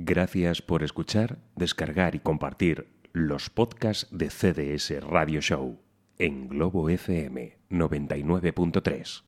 Gracias por escuchar, descargar y compartir los podcasts de CDS Radio Show en Globo FM 99.3.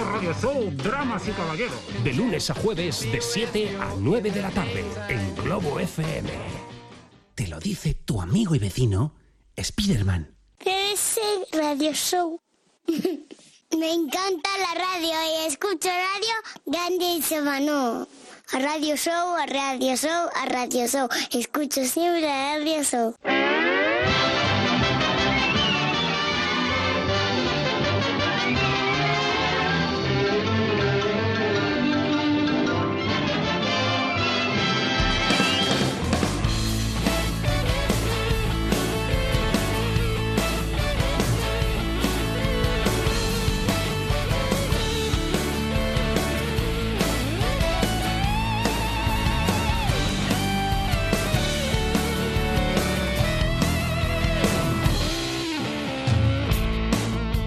Radio Show, Dramas y Caballeros. de lunes a jueves de 7 a 9 de la tarde en Globo FM. Te lo dice tu amigo y vecino, Spiderman. ese radio show. Me encanta la radio y escucho radio grande y semano. A radio show, a radio show, a radio show. Escucho siempre a radio show.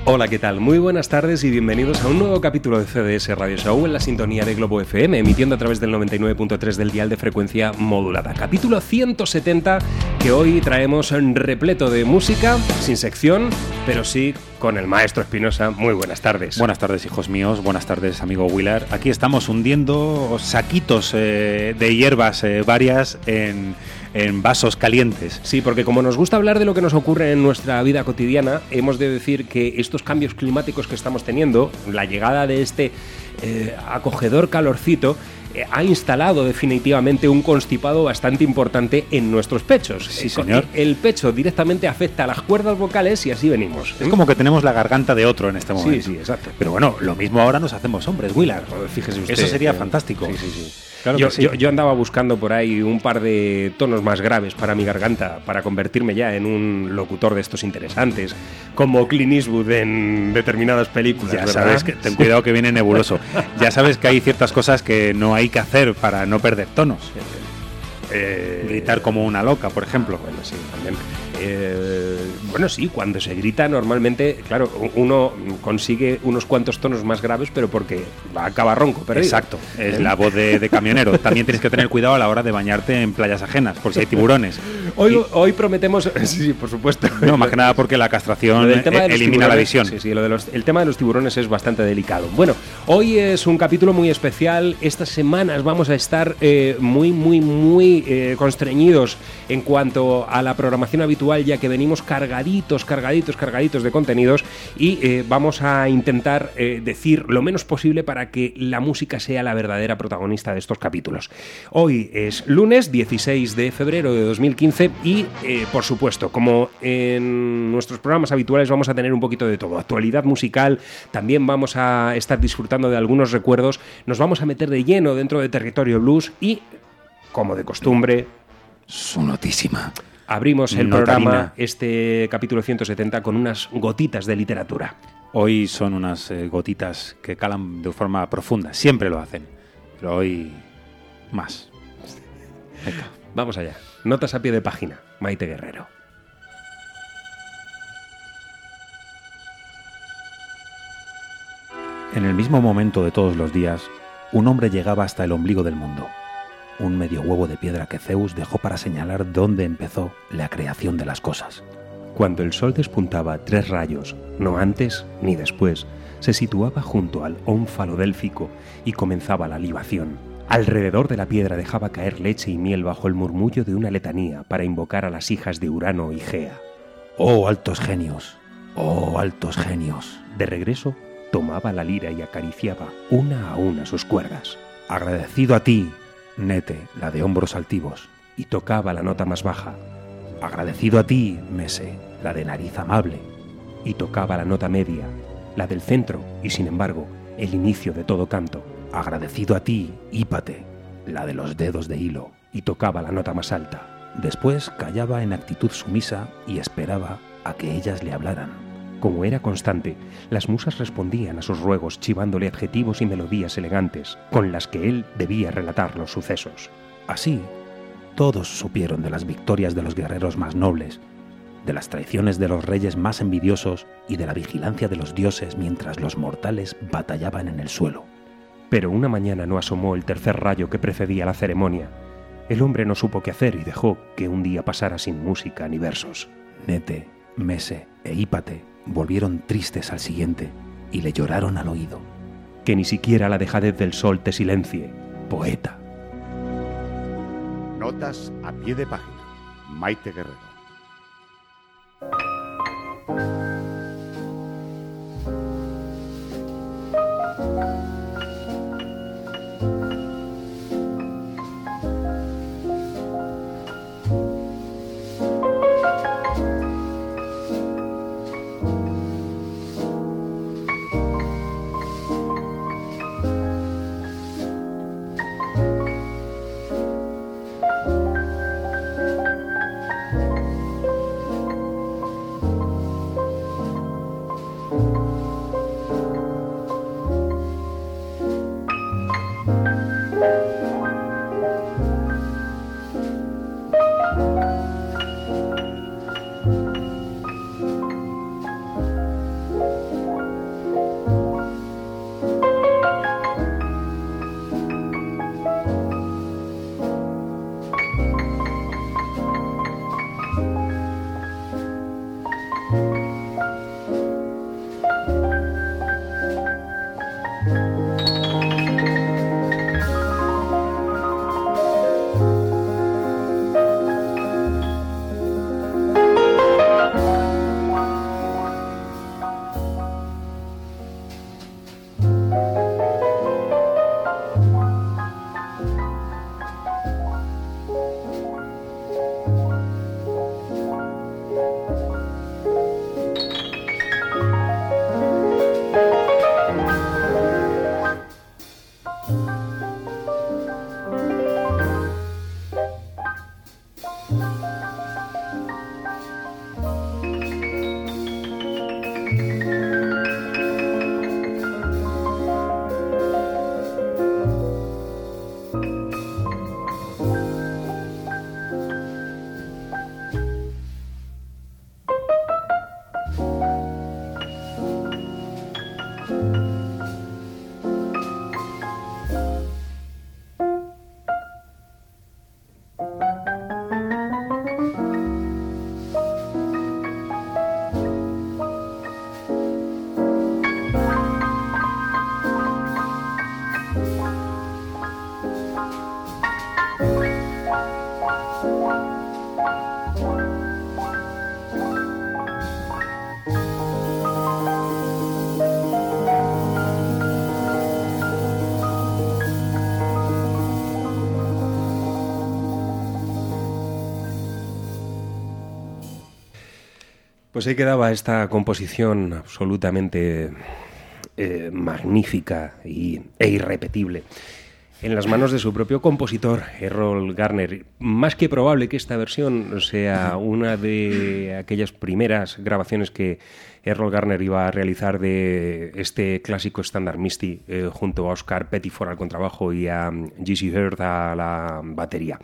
Hola, ¿qué tal? Muy buenas tardes y bienvenidos a un nuevo capítulo de CDS Radio Show en la sintonía de Globo FM, emitiendo a través del 99.3 del dial de frecuencia modulada. Capítulo 170 que hoy traemos repleto de música, sin sección, pero sí con el maestro Espinosa. Muy buenas tardes. Buenas tardes, hijos míos. Buenas tardes, amigo Willard. Aquí estamos hundiendo saquitos eh, de hierbas eh, varias en, en vasos calientes. Sí, porque como nos gusta hablar de lo que nos ocurre en nuestra vida cotidiana, hemos de decir que estos cambios climáticos que estamos teniendo, la llegada de este eh, acogedor calorcito, eh, ha instalado definitivamente un constipado bastante importante en nuestros pechos. Sí, Eh, señor. El pecho directamente afecta a las cuerdas vocales y así venimos. Es como que tenemos la garganta de otro en este Sí, momento. sí, exacto. Pero bueno, lo mismo ahora nos hacemos hombres, Willard. Fíjese usted. Eso sería eh, fantástico. Sí, sí, sí. Claro yo, que sí. yo- yo andaba buscando por ahí un par de tonos más graves para mi garganta, para convertirme ya en un locutor de estos interesantes, como Clint Eastwood en determinadas películas. Ya ¿verdad? sabes que ten cuidado que viene nebuloso. Ya sabes que hay ciertas cosas que no hay que hacer para no perder tonos. Eh, Gritar como una loca, por ejemplo. Bueno, sí, también. Eh, bueno, sí, cuando se grita normalmente, claro, uno consigue unos cuantos tonos más graves, pero porque va a acabar ronco, perdido. Exacto, es ¿Eh? la voz de, de camionero. También tienes que tener cuidado a la hora de bañarte en playas ajenas, por si hay tiburones. Hoy, Y- hoy prometemos, sí, sí, por supuesto. no, más que nada porque la castración del tema de eh, los elimina la visión. Sí, sí, lo de los- el tema de los tiburones es bastante delicado. Bueno, hoy es un capítulo muy especial. Estas semanas vamos a estar eh, muy, muy, muy eh, constreñidos en cuanto a la programación habitual, ya que venimos cargaditos, cargaditos, cargaditos de contenidos y eh, vamos a intentar eh, decir lo menos posible para que la música sea la verdadera protagonista de estos capítulos. Hoy es lunes 16 de febrero de 2015 y, eh, por supuesto, como en nuestros programas habituales vamos a tener un poquito de todo, actualidad musical, también vamos a estar disfrutando de algunos recuerdos, nos vamos a meter de lleno dentro de territorio blues y, como de costumbre, Su notísima. Abrimos el Notarina. programa, este capítulo 170, con unas gotitas de literatura. Hoy son unas eh, gotitas que calan de forma profunda. Siempre lo hacen. Pero hoy más. Venga. Vamos allá. Notas a pie de página. Maite Guerrero. En el mismo momento de todos los días, un hombre llegaba hasta el ombligo del mundo. Un medio huevo de piedra que Zeus dejó para señalar dónde empezó la creación de las cosas. Cuando el sol despuntaba tres rayos, no antes ni después, se situaba junto al ónfalo délfico y comenzaba la libación. Alrededor de la piedra dejaba caer leche y miel bajo el murmullo de una letanía para invocar a las hijas de Urano y Gea. ¡Oh, altos genios! ¡Oh, altos genios! De regreso, tomaba la lira y acariciaba una a una sus cuerdas, Agradecido a ti, Nete, la de hombros altivos. y tocaba la nota más baja, Agradecido a ti, Mese, la de nariz amable. y tocaba la nota media, la del centro y sin embargo el inicio de todo canto. Agradecido a ti, Hípate, la de los dedos de hilo. y tocaba la nota más alta. Después callaba en actitud sumisa y esperaba a que ellas le hablaran. Como era constante, las musas respondían a sus ruegos chivándole adjetivos y melodías elegantes con las que él debía relatar los sucesos. Así, todos supieron de las victorias de los guerreros más nobles, de las traiciones de los reyes más envidiosos y de la vigilancia de los dioses mientras los mortales batallaban en el suelo. Pero una mañana no asomó el tercer rayo que precedía la ceremonia. El hombre no supo qué hacer y dejó que un día pasara sin música ni versos. Nete, Mese e Hípate volvieron tristes al siguiente y le lloraron al oído. Que ni siquiera la dejadez del sol te silencie, poeta. Notas a pie de página. Maite Guerrero. Pues ahí quedaba esta composición absolutamente eh, magnífica y, e irrepetible en las manos de su propio compositor, Errol Garner. Más que probable que esta versión sea una de aquellas primeras grabaciones que Errol Garner iba a realizar de este clásico estándar Misty eh, junto a Oscar Pettiford al contrabajo y a G.C. Heard a la batería.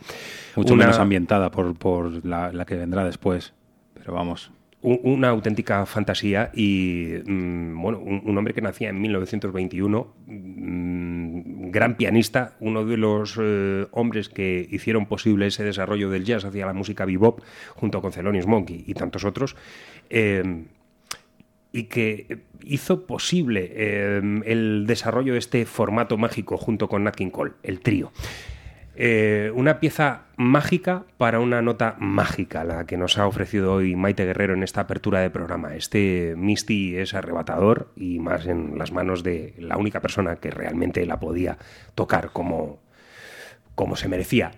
Mucho menos ambientada por, por la, la que vendrá después, pero vamos, una auténtica fantasía y mm, bueno, un, hombre que nacía en 1921, mm, gran pianista, uno de los eh, hombres que hicieron posible ese desarrollo del jazz hacia la música bebop junto con Thelonious Monkey y tantos otros. Eh, y que hizo posible eh, el desarrollo de este formato mágico junto con Nat King Cole, el trío. Eh, una pieza mágica para una nota mágica, la que nos ha ofrecido hoy Maite Guerrero en esta apertura de programa. Este Misty es arrebatador y más en las manos de la única persona que realmente la podía tocar como, como se merecía.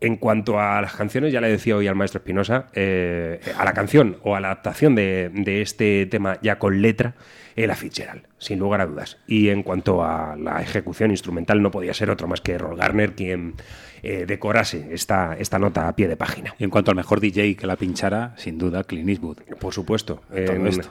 En cuanto a las canciones, ya le decía hoy al maestro Espinosa, eh, a la canción o a la adaptación de, de este tema ya con letra, Ella Fitzgerald, sin lugar a dudas. Y en cuanto a la ejecución instrumental, no podía ser otro más que Roll Garner quien eh, decorase esta, esta nota a pie de página. Y en cuanto al mejor DJ que la pinchara, sin duda, Clint Eastwood. Por supuesto. Todo en, esto.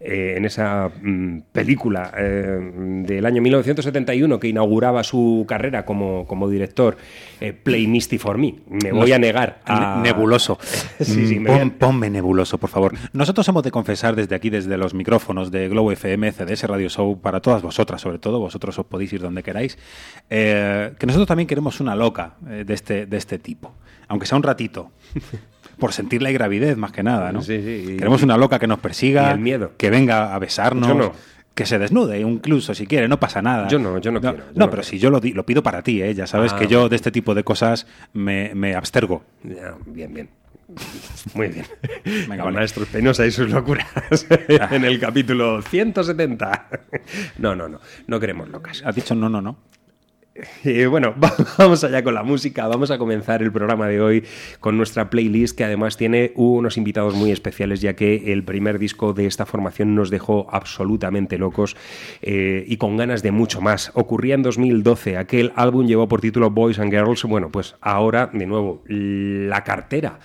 Eh, en esa mm, película eh, del año 1971 que inauguraba su carrera como, como director, eh, Play Misty for Me. Me voy Nos- a negar a... Ne- Nebuloso. Sí, sí, Mm, me a- ponme nebuloso, por favor. Nosotros hemos de confesar desde aquí, desde los micrófonos de Globo FM, CDS Radio Show, para todas vosotras, sobre todo, vosotros os podéis ir donde queráis, eh, que nosotros también queremos una loca de, este, de este tipo. Aunque sea un ratito. Por sentir la gravidez, más que nada, ¿no? Sí, sí, Queremos una loca que nos persiga, y el miedo. que venga a besarnos, Yo no. que se desnude, incluso si quiere, no pasa nada. Yo no, yo no quiero, yo no, no pero quiero. si yo lo, pido para ti, ¿eh? ya sabes Ah, que yo de este tipo de cosas me, me abstergo. Ya, bien, bien. Muy bien. Venga, vale. Maestro y sus locuras en el capítulo 170. No, no, no. No queremos locas. Has dicho no, no, no. Y bueno, va- vamos allá con la música. Vamos a comenzar el programa de hoy con nuestra playlist que además tiene unos invitados muy especiales ya que el primer disco de esta formación nos dejó absolutamente locos eh, y con ganas de mucho más. Ocurría en 2012. Aquel álbum llevó por título Boys and Girls. Bueno, pues ahora de nuevo la cartera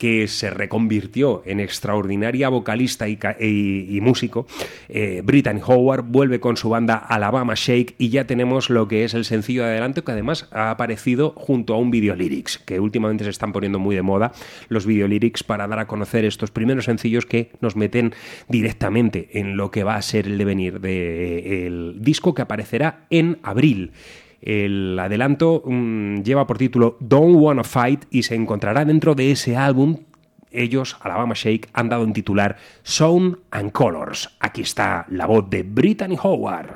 que se reconvirtió en extraordinaria vocalista y, músico, eh, Brittany Howard vuelve con su banda Alabama Shake y ya tenemos lo que es el sencillo de adelanto que además ha aparecido junto a un video lyrics, que últimamente se están poniendo muy de moda los video lyrics para dar a conocer estos primeros sencillos que nos meten directamente en lo que va a ser el devenir del disco que aparecerá en abril. El adelanto mm, lleva por título Don't Wanna Fight y se encontrará dentro de ese álbum. Ellos, Alabama Shake, han dado en titular Sound and Colors. Aquí está la voz de Brittany Howard.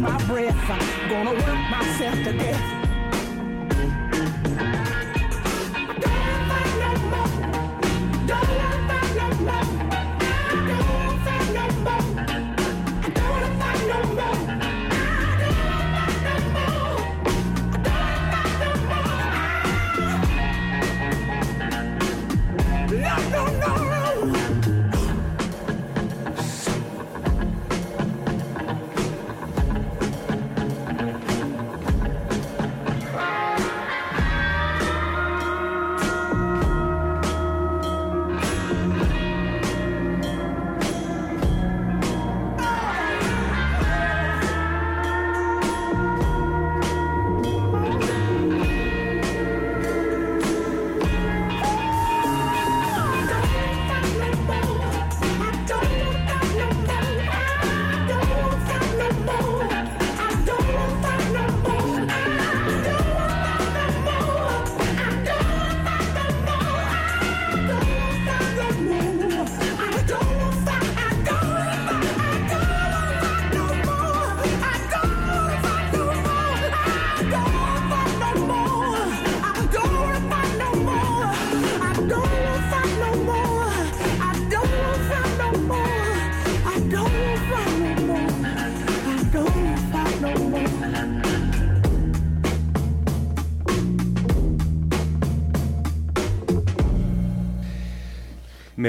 My breath? I'm gonna work myself to death.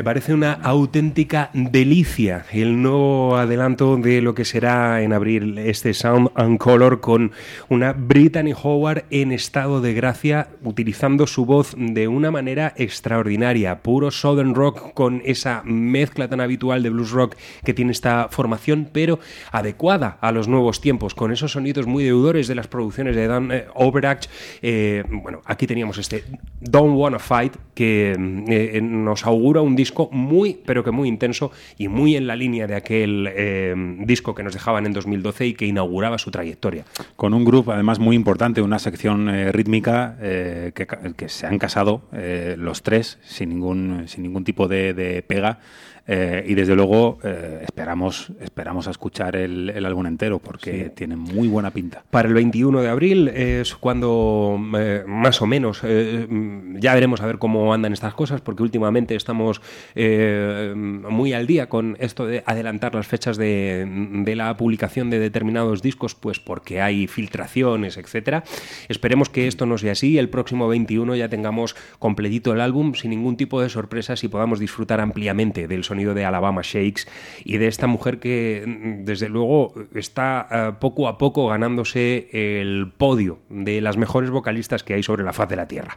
Parece una auténtica delicia el nuevo adelanto de lo que será en abril este Sound and Color con una Brittany Howard en estado de gracia, utilizando su voz de una manera extraordinaria, puro Southern Rock con esa mezcla tan habitual de blues rock que tiene esta formación, pero adecuada a los nuevos tiempos, con esos sonidos muy deudores de las producciones de Dan eh. Eh, bueno, aquí teníamos este Don't Wanna Fight que eh, nos augura un disco muy, pero que muy intenso y muy en la línea de aquel eh, disco que nos dejaban en 2012 y que inauguraba su trayectoria. Con un grupo además muy importante, una sección eh, rítmica eh, que, se han casado eh, los tres sin ningún, sin ningún tipo de pega. Eh, y desde luego eh, esperamos, esperamos a escuchar el, el álbum entero porque Sí. tiene muy buena pinta. Para el 21 de abril es cuando eh, más o menos eh, ya veremos a ver cómo andan estas cosas porque últimamente estamos eh, muy al día con esto de adelantar las fechas de, de la publicación de determinados discos pues porque hay filtraciones, etcétera. Esperemos que esto no sea así, el próximo 21 ya tengamos completito el álbum sin ningún tipo de sorpresas y podamos disfrutar ampliamente del sonido de Alabama Shakes y de esta mujer que desde luego está eh, poco a poco ganándose el podio de las mejores vocalistas que hay sobre la faz de la Tierra.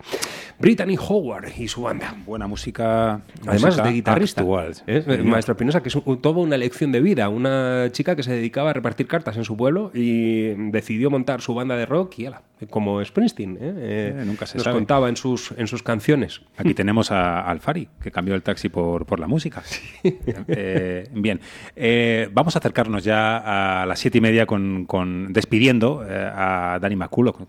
Brittany Howard y su banda. Buena música. Además música de guitarrista. actual. ¿eh? Maestro Espinosa, que es un- toda una lección de vida. Una chica que se dedicaba a repartir cartas en su pueblo y decidió montar su banda de rock y ala, como Springsteen. ¿eh? Eh, Eh, nunca se nos sabe. contaba en sus, en sus canciones. Aquí tenemos a Alfari, que cambió el taxi por, por la música. Eh, bien, Eh, vamos a acercarnos ya a las siete y media con, con- despidiendo eh, a Dani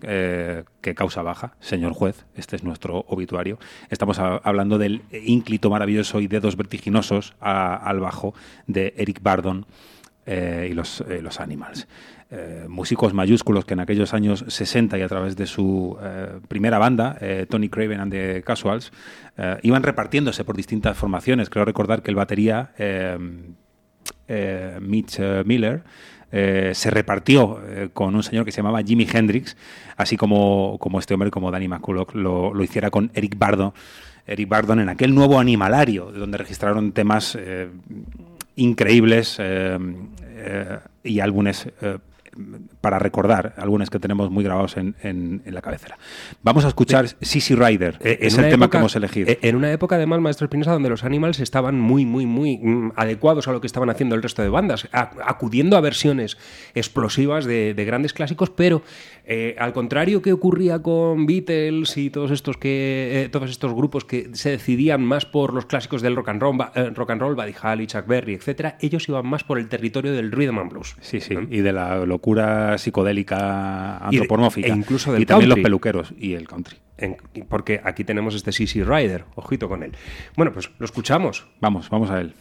eh, que causa baja, señor juez, este es nuestro obituario. Estamos hablando del ínclito maravilloso y dedos vertiginosos al bajo de Eric Bardon eh, y los, eh, los Animals. Eh, músicos mayúsculos que en aquellos años 60 y a través de su primera banda, Tony Craven and the Casuals, iban repartiéndose por distintas formaciones. Creo recordar que el batería, Mitch Miller, se repartió con un señor que se llamaba Jimi Hendrix, así como, como este hombre, como Danny McCulloch, lo, hiciera con Eric Bardon. Eric Bardon en aquel nuevo animalario, donde registraron temas increíbles eh, eh, y álbumes eh, para recordar, álbumes que tenemos muy grabados en, en- en la cabecera. Vamos a escuchar Sissy Rider, Eh, es el tema época- que hemos elegido. eh, En una época, además, Maestro Espinosa, donde los Animals estaban muy, muy, muy mm, adecuados a lo que estaban haciendo el resto de bandas, a- acudiendo a versiones explosivas de, de grandes clásicos, pero eh, al contrario que ocurría con Beatles y todos estos que eh, todos estos grupos que se decidían más por los clásicos del rock and roll, rock and roll, Buddy Holly, Chuck Berry, etcétera, ellos iban más por el territorio del rhythm and blues. Sí, sí, y de la locura psicodélica antropomórfica. e incluso del y también los peluqueros y el country. En- porque aquí tenemos este CC Rider, ojito con él. Bueno, pues lo escuchamos. Vamos, vamos a él.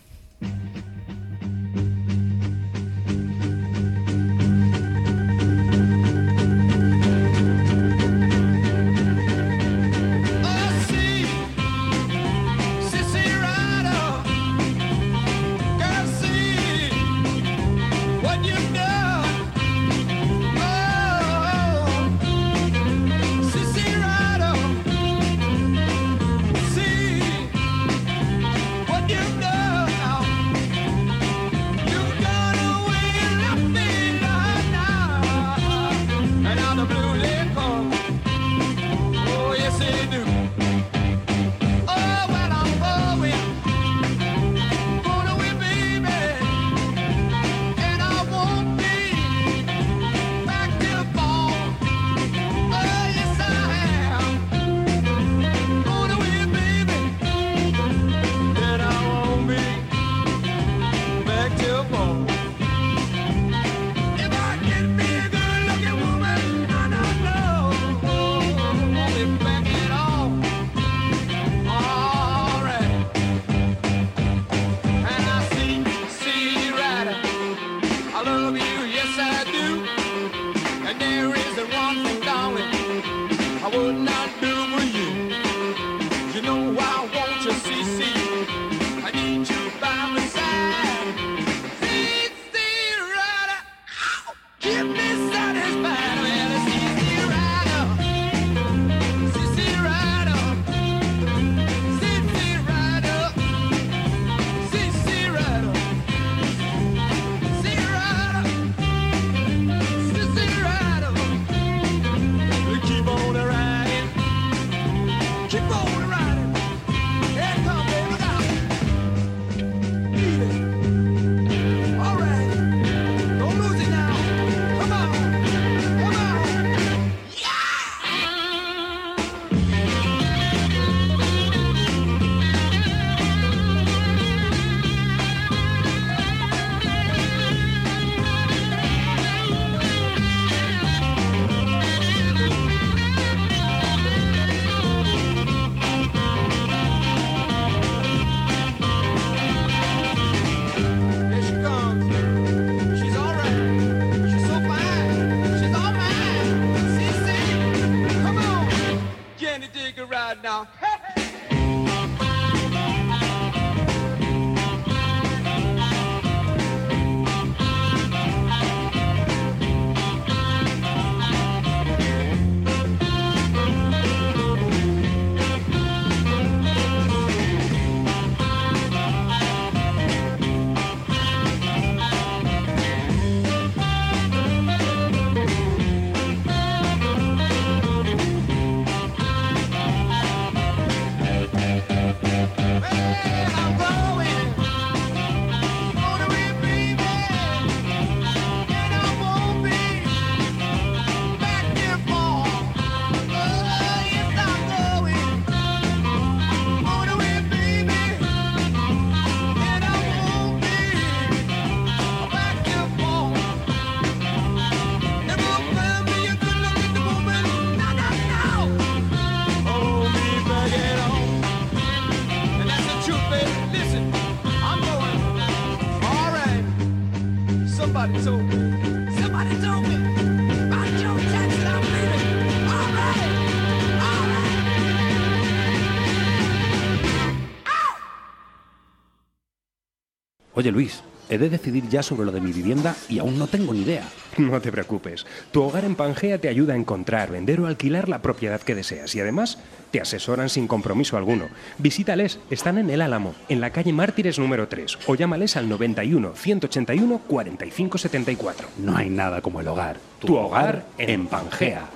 Oye Luis, he de decidir ya sobre lo de mi vivienda y aún no tengo ni idea. No te preocupes. Tu hogar en Pangea te ayuda a encontrar, vender o alquilar la propiedad que deseas y además te asesoran sin compromiso alguno. Visítales, están en El Álamo, en la calle Mártires número 3 o llámales al 91 181 45 74. No hay nada como el hogar. Tu hogar en Pangea.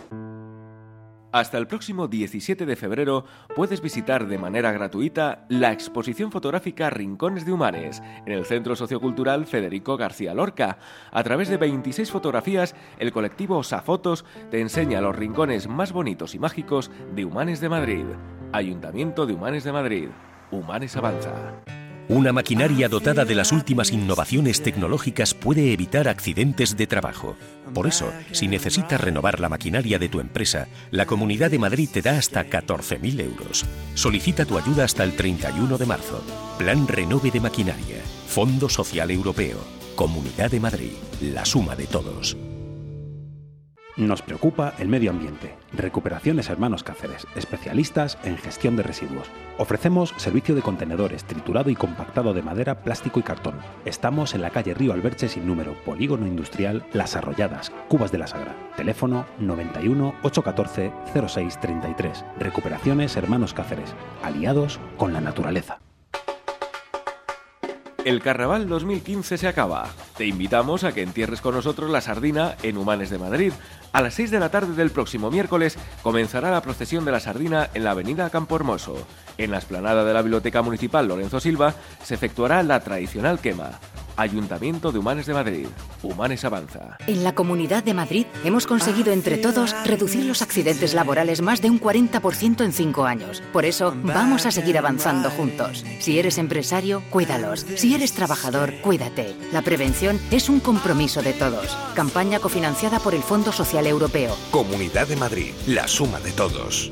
Hasta el próximo 17 de febrero puedes visitar de manera gratuita la exposición fotográfica Rincones de Humanes en el Centro Sociocultural Federico García Lorca. A través de 26 fotografías, el colectivo Osafotos te enseña los rincones más bonitos y mágicos de Humanes de Madrid. Ayuntamiento de Humanes de Madrid. Humanes Avanza. Una maquinaria dotada de las últimas innovaciones tecnológicas puede evitar accidentes de trabajo. Por eso, si necesitas renovar la maquinaria de tu empresa, la Comunidad de Madrid te da hasta 14.000 euros. Solicita tu ayuda hasta el 31 de marzo. Plan Renove de Maquinaria. Fondo Social Europeo. Comunidad de Madrid. La suma de todos. Nos preocupa el medio ambiente. Recuperaciones Hermanos Cáceres, especialistas en gestión de residuos. Ofrecemos servicio de contenedores, triturado y compactado de madera, plástico y cartón. Estamos en la calle Río Alberche sin número, Polígono Industrial Las Arrolladas, Cubas de la Sagra. Teléfono 91 814 0633. Recuperaciones Hermanos Cáceres, aliados con la naturaleza. El Carnaval 2015 se acaba. Te invitamos a que entierres con nosotros la sardina en Humanes de Madrid. A las 6 de la tarde del próximo miércoles comenzará la procesión de la sardina en la avenida Campo Hermoso. En la explanada de la Biblioteca Municipal Lorenzo Silva se efectuará la tradicional quema. Ayuntamiento de Humanes de Madrid. Humanes Avanza. En la Comunidad de Madrid hemos conseguido entre todos reducir los accidentes laborales más de un 40% en cinco años. Por eso vamos a seguir avanzando juntos. Si eres empresario, cuídalos. Si eres trabajador, cuídate. La prevención es un compromiso de todos. Campaña cofinanciada por el Fondo Social Europeo. Comunidad de Madrid. La suma de todos.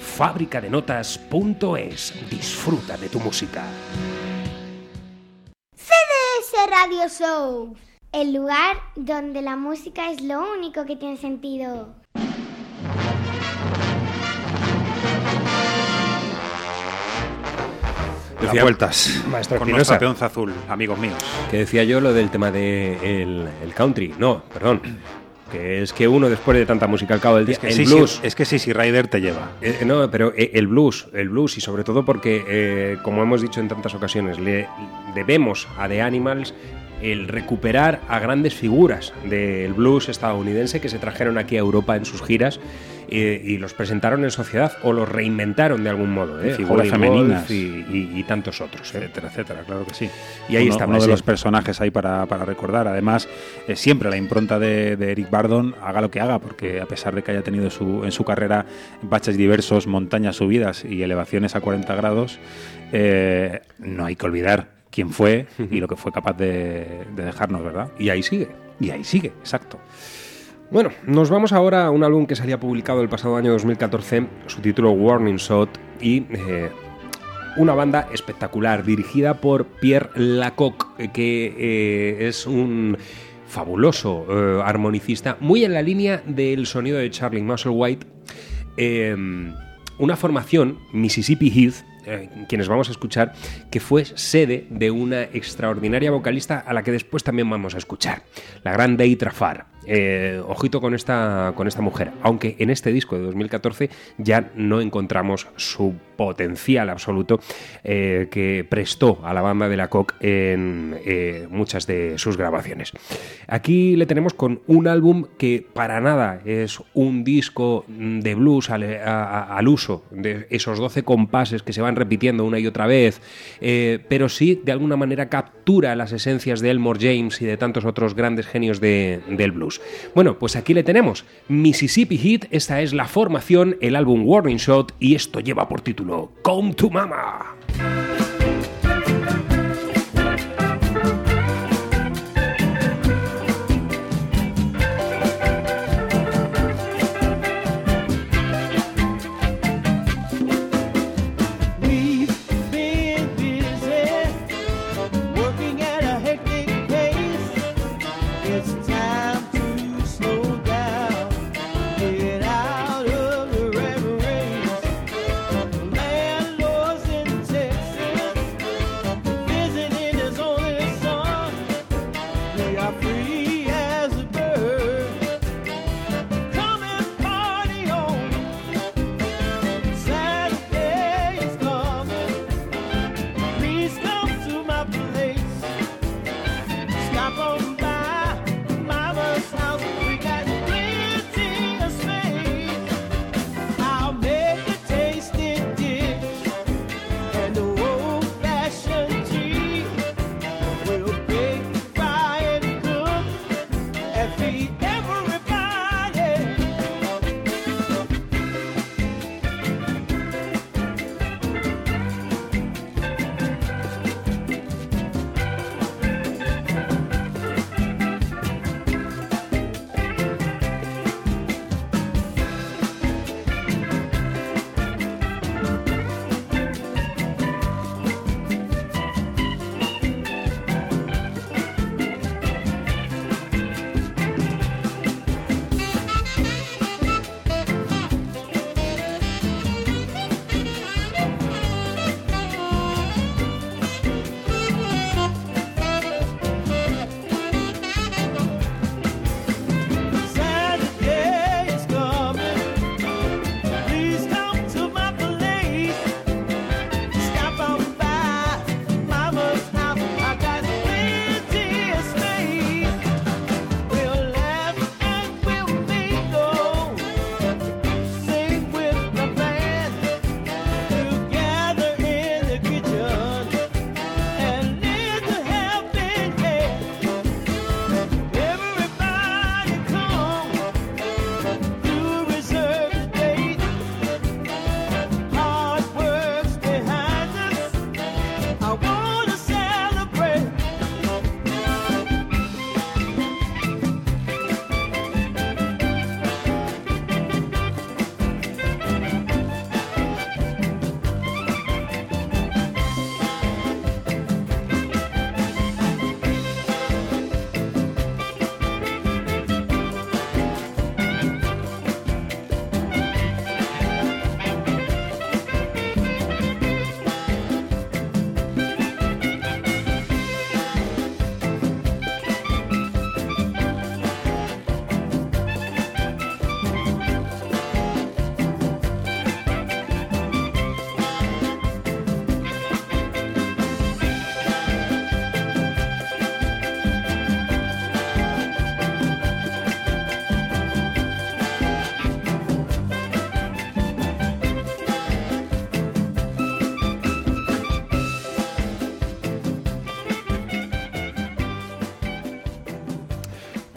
Fábricadenotas.es. Disfruta de tu música. CDS Radio Show, el lugar donde la música es lo único que tiene sentido. Decía- vueltas Maestro con Espinosa. nuestra peonza azul, amigos míos. Que decía yo lo del tema de el, el country. No, perdón. Que es que uno después de tanta música al cabo del día, Es que el sí, blues. sí, es que sí, sí, Ryder te lleva. Eh, no, pero eh, el blues, el blues y sobre todo porque, eh, como hemos dicho en tantas ocasiones, le debemos a The Animals el recuperar a grandes figuras del blues estadounidense que se trajeron aquí a Europa en sus giras eh, y los presentaron en sociedad o los reinventaron de algún modo. ¿eh? Figuras femeninas. Y, y- y tantos otros. ¿eh? etcétera, etcétera, claro que sí. Y ahí uno, estaba uno de los personajes ahí para, para recordar. Además, eh, siempre la impronta de, de Eric Bardon, haga lo que haga, porque a pesar de que haya tenido su, en su carrera baches diversos, montañas subidas y elevaciones a 40 grados, eh, no hay que olvidar quién fue y lo que fue capaz de, de dejarnos, ¿verdad? Y ahí sigue. Y ahí sigue, exacto. Bueno, nos vamos ahora a un álbum que salía publicado el pasado año 2014, su título Warning Shot, y eh, una banda espectacular dirigida por Pierre Lacocque, eh, que eh, es un fabuloso eh, armonicista, muy en la línea del sonido de Charlie Musselwhite. Una formación, Mississippi Heath, quienes vamos a escuchar, que fue sede de una extraordinaria vocalista a la que después también vamos a escuchar, la gran Day Trafar. Eh, ojito con esta, con esta mujer, aunque en este disco de 2014 ya no encontramos su potencial absoluto eh, que prestó a la banda de la COC en eh, muchas de sus grabaciones. Aquí le tenemos con un álbum que para nada es un disco de blues al, uso de esos 12 compases que se van repitiendo una y otra vez, pero sí de alguna manera captura las esencias de Elmore James y de tantos otros grandes genios de- del blues. Bueno, pues aquí le tenemos Mississippi Heat, esta es la formación, el álbum Warning Shot y esto lleva por título Come to Mama.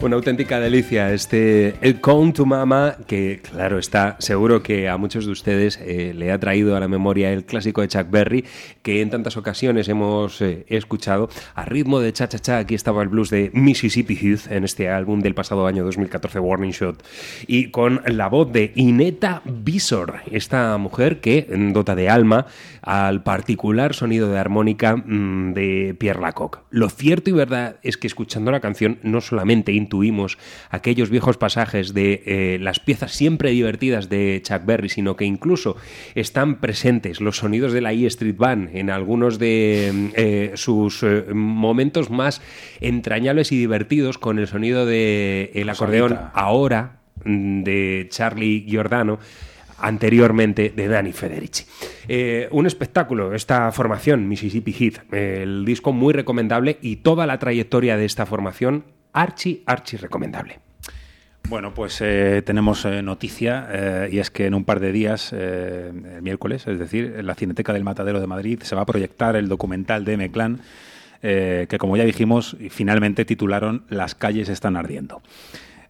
Una auténtica delicia este El Come to Mama, que claro está, seguro que a muchos de ustedes eh, le ha traído a la memoria el clásico de Chuck Berry, que en tantas ocasiones hemos eh, escuchado a ritmo de cha-cha-cha. Aquí estaba el blues de Mississippi Youth en este álbum del pasado año 2014, Warning Shot, y con la voz de Ineta Visor, esta mujer que dota de alma al particular sonido de armónica mm, de Pierre Lacocque. Lo cierto y verdad es que escuchando la canción no solamente intuimos sustituimos aquellos viejos pasajes de eh, las piezas siempre divertidas de Chuck Berry, sino que incluso están presentes los sonidos de la E Street Band en algunos de eh, sus eh, momentos más entrañables y divertidos con el sonido de el acordeón Solita. ahora mm, de Charlie Giordano anteriormente de Danny Federici. Eh, un espectáculo, esta formación, Mississippi Heat, el disco muy recomendable y toda la trayectoria de esta formación, archi, archi recomendable. Bueno, pues eh, tenemos eh, noticia eh, y es que en un par de días, el miércoles, es decir, en la Cineteca del Matadero de Madrid, se va a proyectar el documental de M-Clan, que como ya dijimos, finalmente titularon Las calles están ardiendo.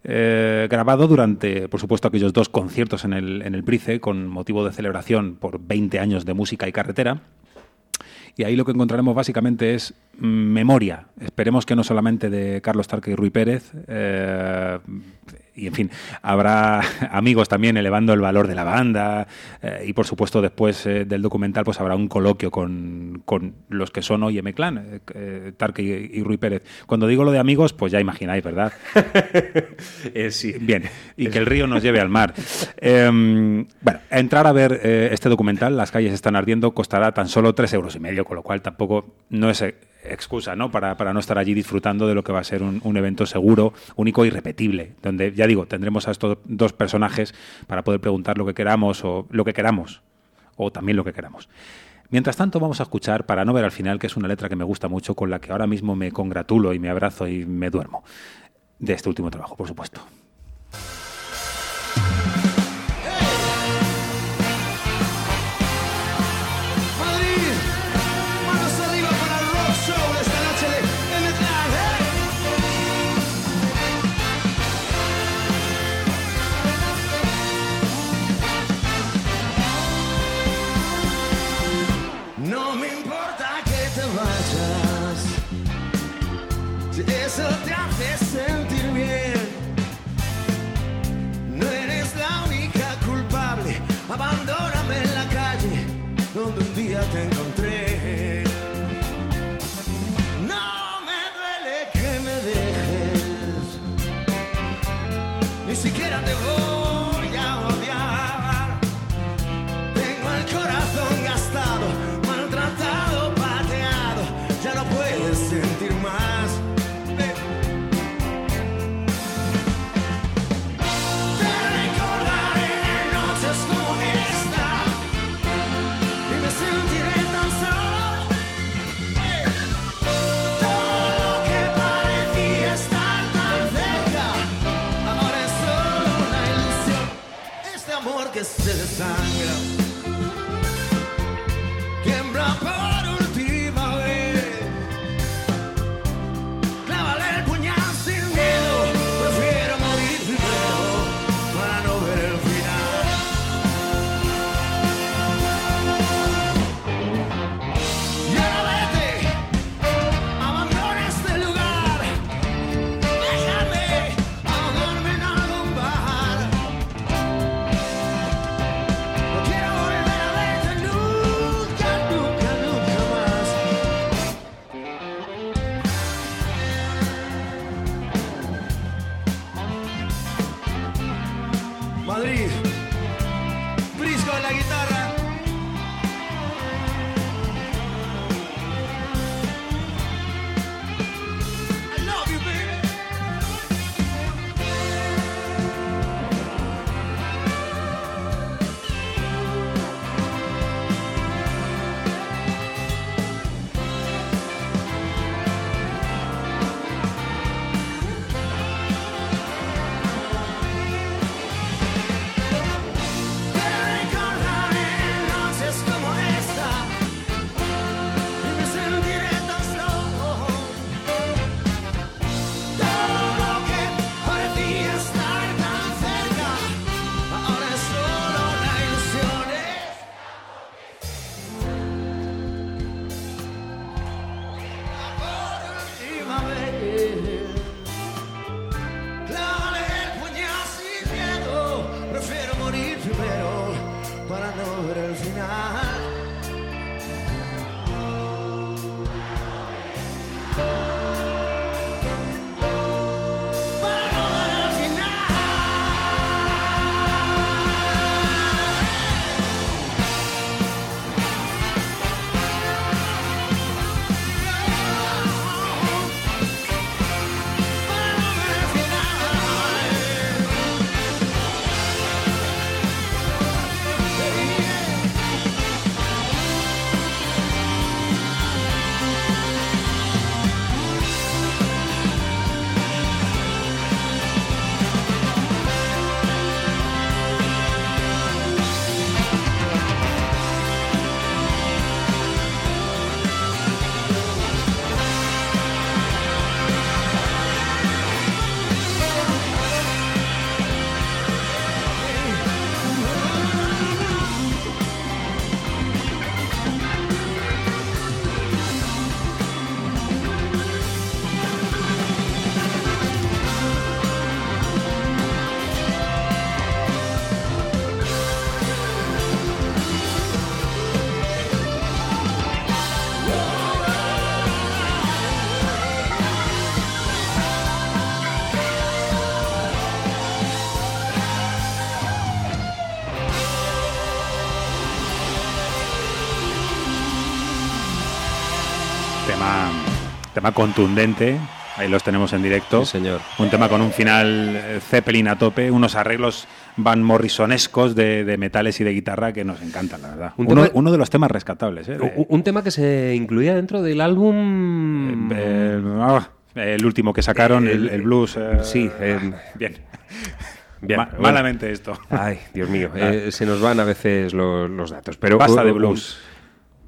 Grabado durante, por supuesto, aquellos dos conciertos en el, en el Price, con motivo de celebración por 20 años de música y carretera. Y ahí lo que encontraremos básicamente es mm, memoria. Esperemos que no solamente de Carlos Tarque y Rui Pérez. eh, y en fin, habrá amigos también elevando el valor de la banda. eh, y por supuesto, después eh, del documental, pues habrá un coloquio con, con los que son hoy M-Clan, eh, Tarque y, y Rui Pérez. Cuando digo lo de amigos, pues ya imagináis, ¿verdad? Sí. Bien, y que el río nos lleve al mar. Eh, bueno, entrar a ver este documental, Las calles están ardiendo, costará tan solo tres euros y medio, con lo cual tampoco no es excusa ¿no? Para, para no estar allí disfrutando de lo que va a ser un, un evento seguro, único y repetible, donde, ya digo, tendremos a estos dos personajes para poder preguntar lo que queramos o lo que queramos, o también lo que queramos. Mientras tanto, vamos a escuchar Para no ver al final, que es una letra que me gusta mucho, con la que ahora mismo me congratulo y me abrazo y me duermo. De este último trabajo, por supuesto. Donde un día amor que se desangra, tema contundente. Ahí los tenemos en directo. Sí, señor. Un tema con un final eh, Zeppelin a tope, unos arreglos Van Morrisonescos de, de metales y de guitarra que nos encantan, la verdad. Un Uno, tema- uno de los temas rescatables. ¿eh? Un, un tema que se incluía dentro del álbum. eh, ah, el último que sacaron, el, el blues. Sí, eh, bien. Bien, Ma- bueno. malamente esto. Ay, Dios mío, eh, se nos van a veces los, los datos. Pero Basta de blues.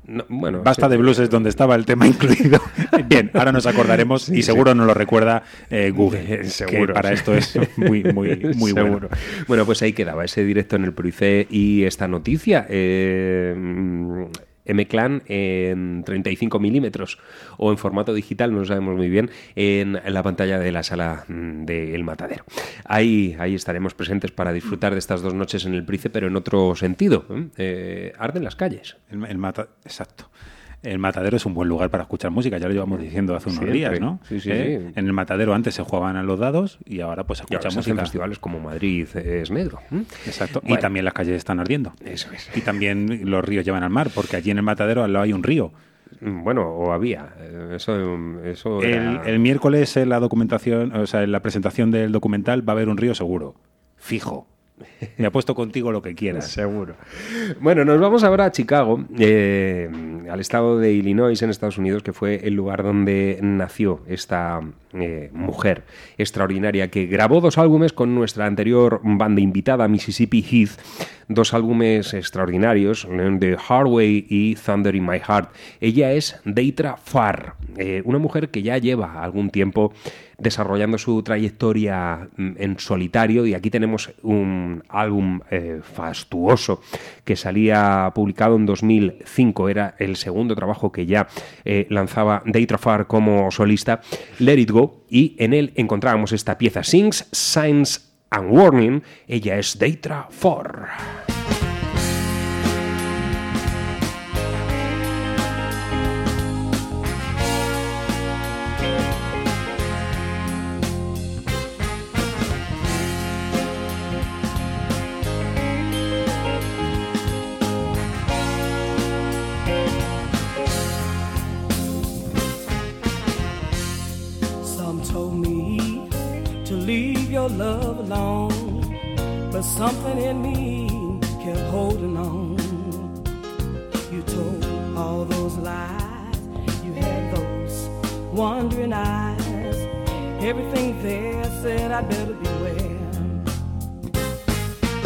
No, bueno, Basta sí. de blues es donde estaba el tema incluido. Bien, ahora nos acordaremos y Sí, seguro nos lo recuerda eh, Google. Que para esto es muy, muy, muy bueno. Seguro. Bueno, pues ahí quedaba ese directo en el Pruicé y esta noticia. Eh, M-Clan en 35 milímetros o en formato digital, no lo sabemos muy bien, en la pantalla de la sala mm, del Matadero. Ahí, ahí estaremos presentes para disfrutar de estas dos noches en el Price, pero en otro sentido. ¿eh? Eh, arden las calles. El, el exacto. El matadero es un buen lugar para escuchar música, ya lo llevamos diciendo hace unos Siempre. días, ¿no? Sí, sí, ¿Eh? sí. En el matadero antes se jugaban a los dados y ahora pues se Y ahora escucha se hacen música. festivales como Madrid es negro. ¿eh? Exacto. Y también las calles están ardiendo. Eso es. Y también los ríos llevan al mar, porque allí en el matadero al lado hay un río. Mm, Bueno, o había. eh, Eso, eso El, el miércoles en la documentación, o sea, en la presentación del documental va a haber un río seguro. Fijo. Me apuesto contigo lo que quieras. Seguro. Bueno, nos vamos ahora a Chicago, eh, al estado de Illinois, en Estados Unidos, que fue el lugar donde nació esta eh, mujer extraordinaria que grabó dos álbumes con nuestra anterior banda invitada, Mississippi Heath. Dos álbumes extraordinarios, The Hard Way y Thunder in My Heart. Ella es Deitra Farr, eh, una mujer que ya lleva algún tiempo desarrollando su trayectoria mm, en solitario y aquí tenemos un álbum eh, fastuoso que salía publicado en 2005, era el segundo trabajo que ya eh, lanzaba Deitra Farr como solista, Let It Go, y en él encontrábamos esta pieza Sings, Signs and Warning, ella es Deitra Farr. Love alone, but something in me kept holding on. You told all those lies, you had those wandering eyes. Everything there said I'd better beware.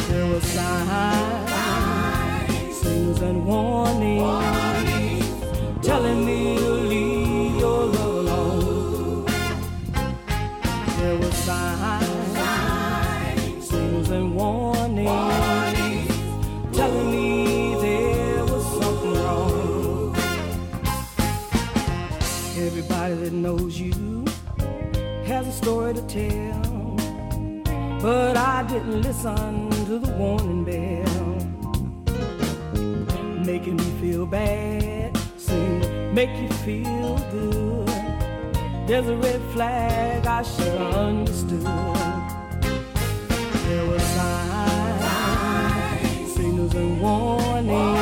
There were signs, signals, and warnings telling me story to tell, but I didn't listen to the warning bell making me feel bad, sing, make you feel good. There's a red flag I should have understood. There were signs, signals, and warnings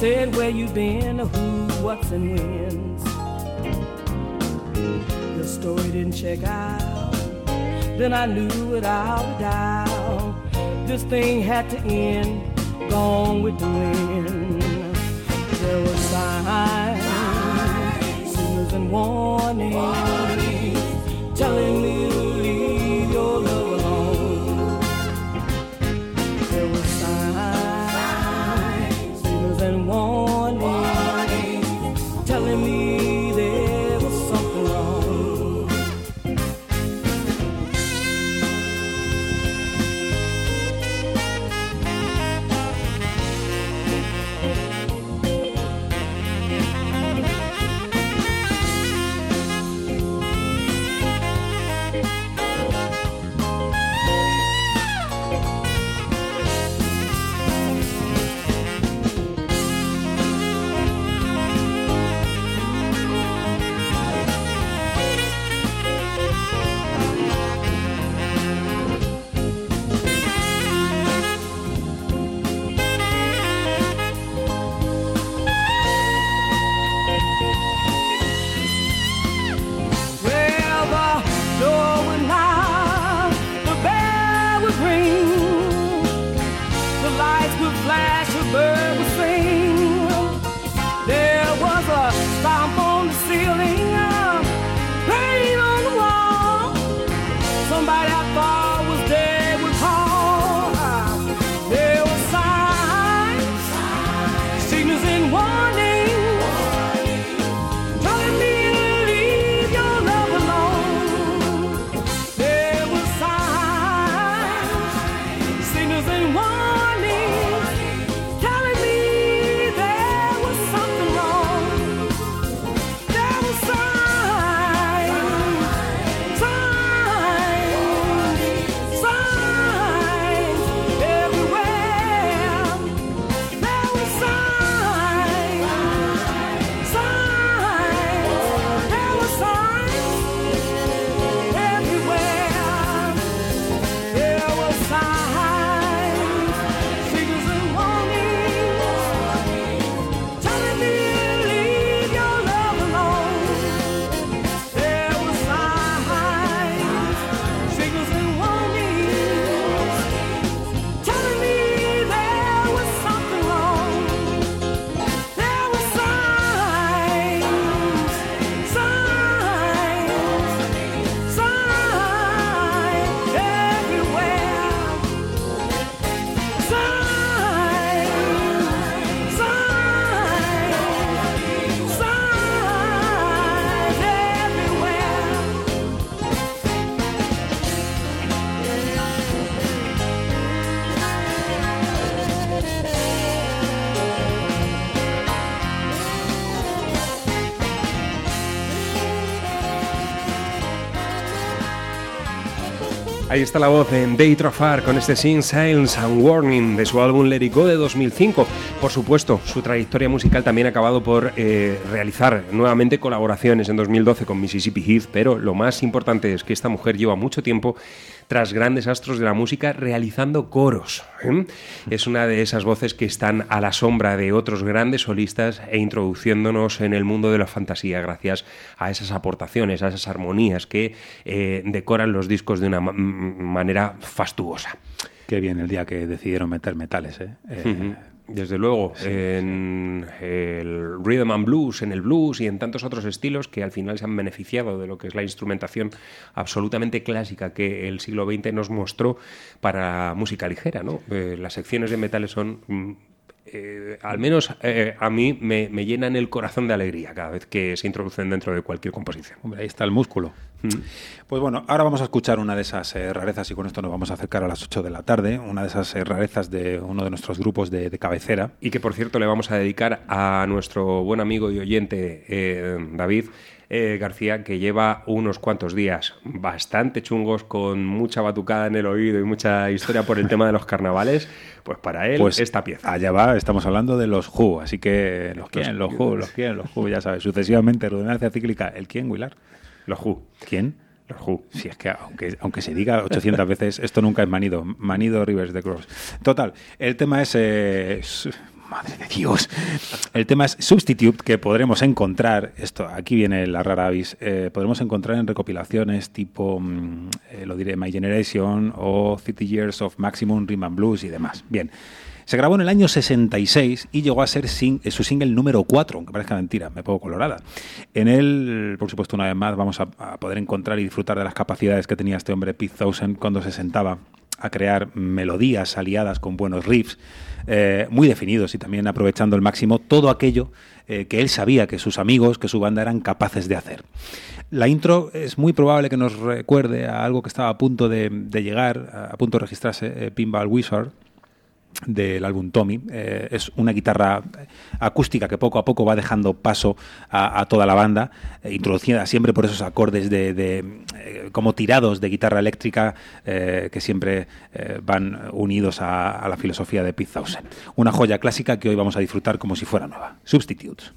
said where you been, who, what's, and when's. Your story didn't check out. Then I knew without a doubt this thing had to end. Gone with the wind. There were signs, signals, and warnings telling me Ahí está la voz en Day Trafar con este Sing Silence and Warning de su álbum Let de 2005. Por supuesto, su trayectoria musical también ha acabado por eh, realizar nuevamente colaboraciones en 2012 con Mississippi Heath, pero lo más importante es que esta mujer lleva mucho tiempo tras grandes astros de la música realizando coros. ¿eh? Es una de esas voces que están a la sombra de otros grandes solistas e introduciéndonos en el mundo de la fantasía gracias a esas aportaciones, a esas armonías que eh, decoran los discos de una ma- manera fastuosa. Qué bien el día que decidieron meter metales, ¿eh? Eh. Desde luego, en el rhythm and blues, en el blues y en tantos otros estilos que al final se han beneficiado de lo que es la instrumentación absolutamente clásica que el siglo XX nos mostró para música ligera. ¿no? Eh, las secciones de metales son, mm, eh, al menos eh, a mí, me, me llenan el corazón de alegría cada vez que se introducen dentro de cualquier composición. Hombre, ahí está el músculo. Pues bueno, ahora vamos a escuchar una de esas eh, rarezas y con esto nos vamos a acercar a las 8 de la tarde, una de esas rarezas de uno de nuestros grupos de, de cabecera. Y que por cierto le vamos a dedicar a nuestro buen amigo y oyente David eh, García, que lleva unos cuantos días bastante chungos, con mucha batucada en el oído y mucha historia por el tema de los carnavales. Pues para él, Pues esta pieza. Allá va, estamos hablando de los Who, así que los quién, los Who, los quién, los Who, ya sabes, sucesivamente, redundancia cíclica, ¿el quién, Wilar? Los Who. ¿Quién? Los Who. Si es que aunque, aunque se diga 800 veces, esto nunca es manido. Manido Rivers de Cross. Total, el tema es... eh, Madre de Dios. El tema es Substitute, que podremos encontrar, esto aquí viene la rara avis, eh, podremos encontrar en recopilaciones tipo, mm, eh, lo diré, My Generation o 50 Years of Maximum Rhythm and Blues y demás. Bien. Se grabó en el año 66 y llegó a ser eh, su single número 4, aunque parezca mentira, me pongo colorada. En él, por supuesto, una vez más vamos a, a poder encontrar y disfrutar de las capacidades que tenía este hombre Pete Townsend cuando se sentaba a crear melodías aliadas con buenos riffs, eh, muy definidos y también aprovechando al máximo todo aquello eh, que él sabía que sus amigos, que su banda eran capaces de hacer. La intro es muy probable que nos recuerde a algo que estaba a punto de, de llegar, a, punto de registrarse, eh, Pinball Wizard, del álbum Tommy. Eh, es una guitarra acústica que poco a poco va dejando paso a, toda la banda, eh, introducida siempre por esos acordes de, de, eh, como tirados de guitarra eléctrica que siempre van unidos a, la filosofía de Pete. Una joya clásica que hoy vamos a disfrutar como si fuera nueva. Substitutes.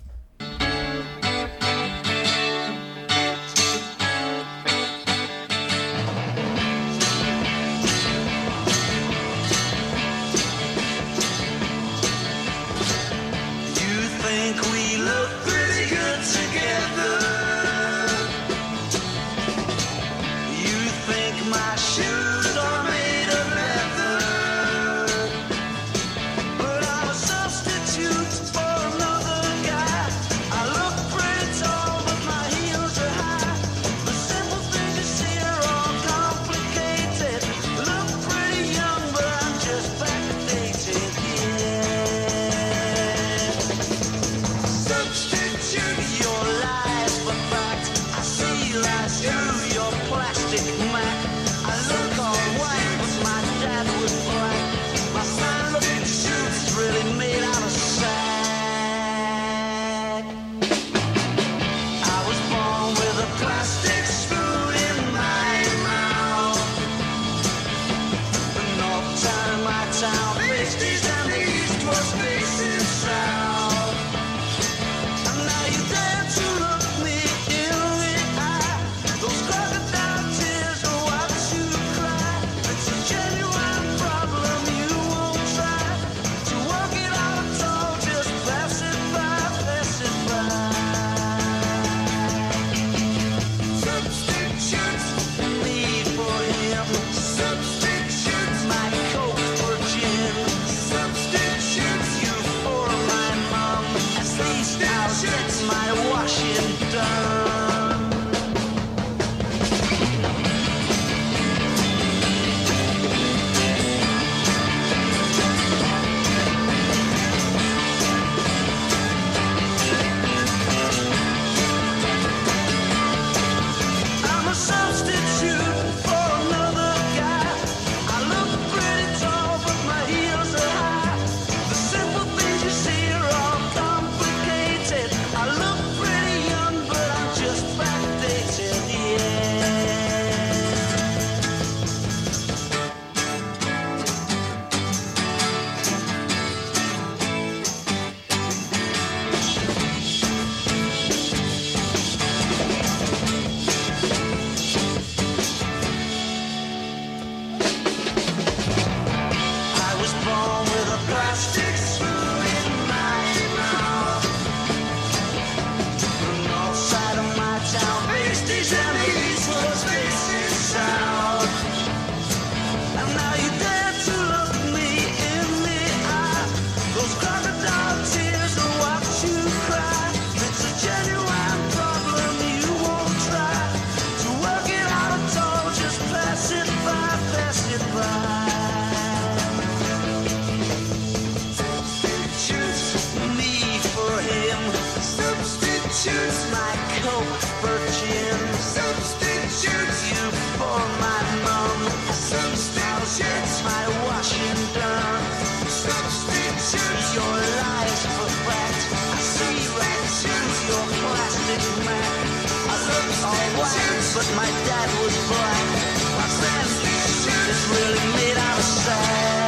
substitutes my coat for gin. Substitutes you for my mom. Substitutes my washing done. Substitutes your lies for fact. I see right through your plastic man. I looked all white, but my dad was black. My sandwich is really made out of sand.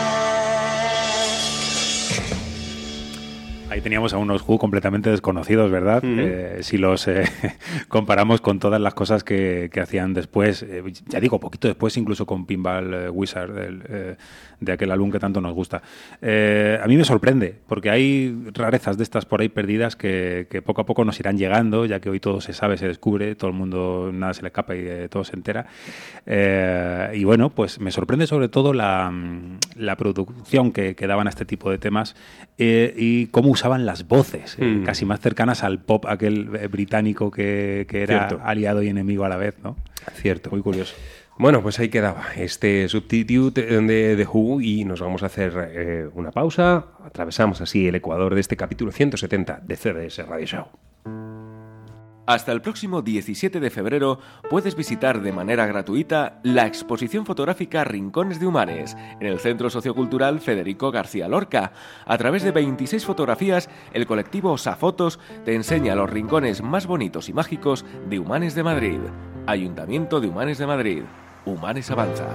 Ahí teníamos a unos Who completamente desconocidos, ¿verdad? Eh, si los eh, comparamos con todas las cosas que, que hacían después, eh, ya digo, poquito después, incluso con Pinball eh, Wizard, del, eh, de aquel álbum que tanto nos gusta. Eh, a mí me sorprende, porque hay rarezas de estas por ahí perdidas que, que poco a poco nos irán llegando, ya que hoy todo se sabe, se descubre, todo el mundo, nada se le escapa y todo se entera. Y bueno, pues me sorprende sobre todo la, mm, la producción que, que daban a este tipo de temas y cómo usaban las voces, eh, Mm. casi más cercanas al pop aquel eh, británico que, que era Cierto. aliado y enemigo a la vez, ¿no? Cierto. Muy curioso. Bueno, pues ahí quedaba este substitute de The Who y nos vamos a hacer eh, una pausa. Atravesamos así el ecuador de este capítulo 170 de CDS Radio Show. Hasta el próximo 17 de febrero puedes visitar de manera gratuita la exposición fotográfica Rincones de Humanes en el Centro Sociocultural Federico García Lorca. A través de 26 fotografías, el colectivo Safotos te enseña los rincones más bonitos y mágicos de Humanes de Madrid. Ayuntamiento de Humanes de Madrid. Humanes Avanza.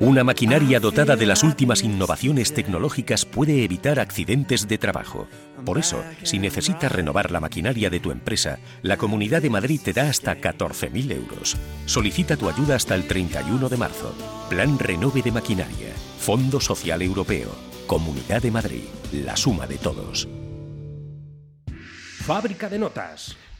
Una maquinaria dotada de las últimas innovaciones tecnológicas puede evitar accidentes de trabajo. Por eso, si necesitas renovar la maquinaria de tu empresa, la Comunidad de Madrid te da hasta 14.000 euros. Solicita tu ayuda hasta el 31 de marzo. Plan Renove de Maquinaria. Fondo Social Europeo. Comunidad de Madrid. La suma de todos. Fábrica de notas.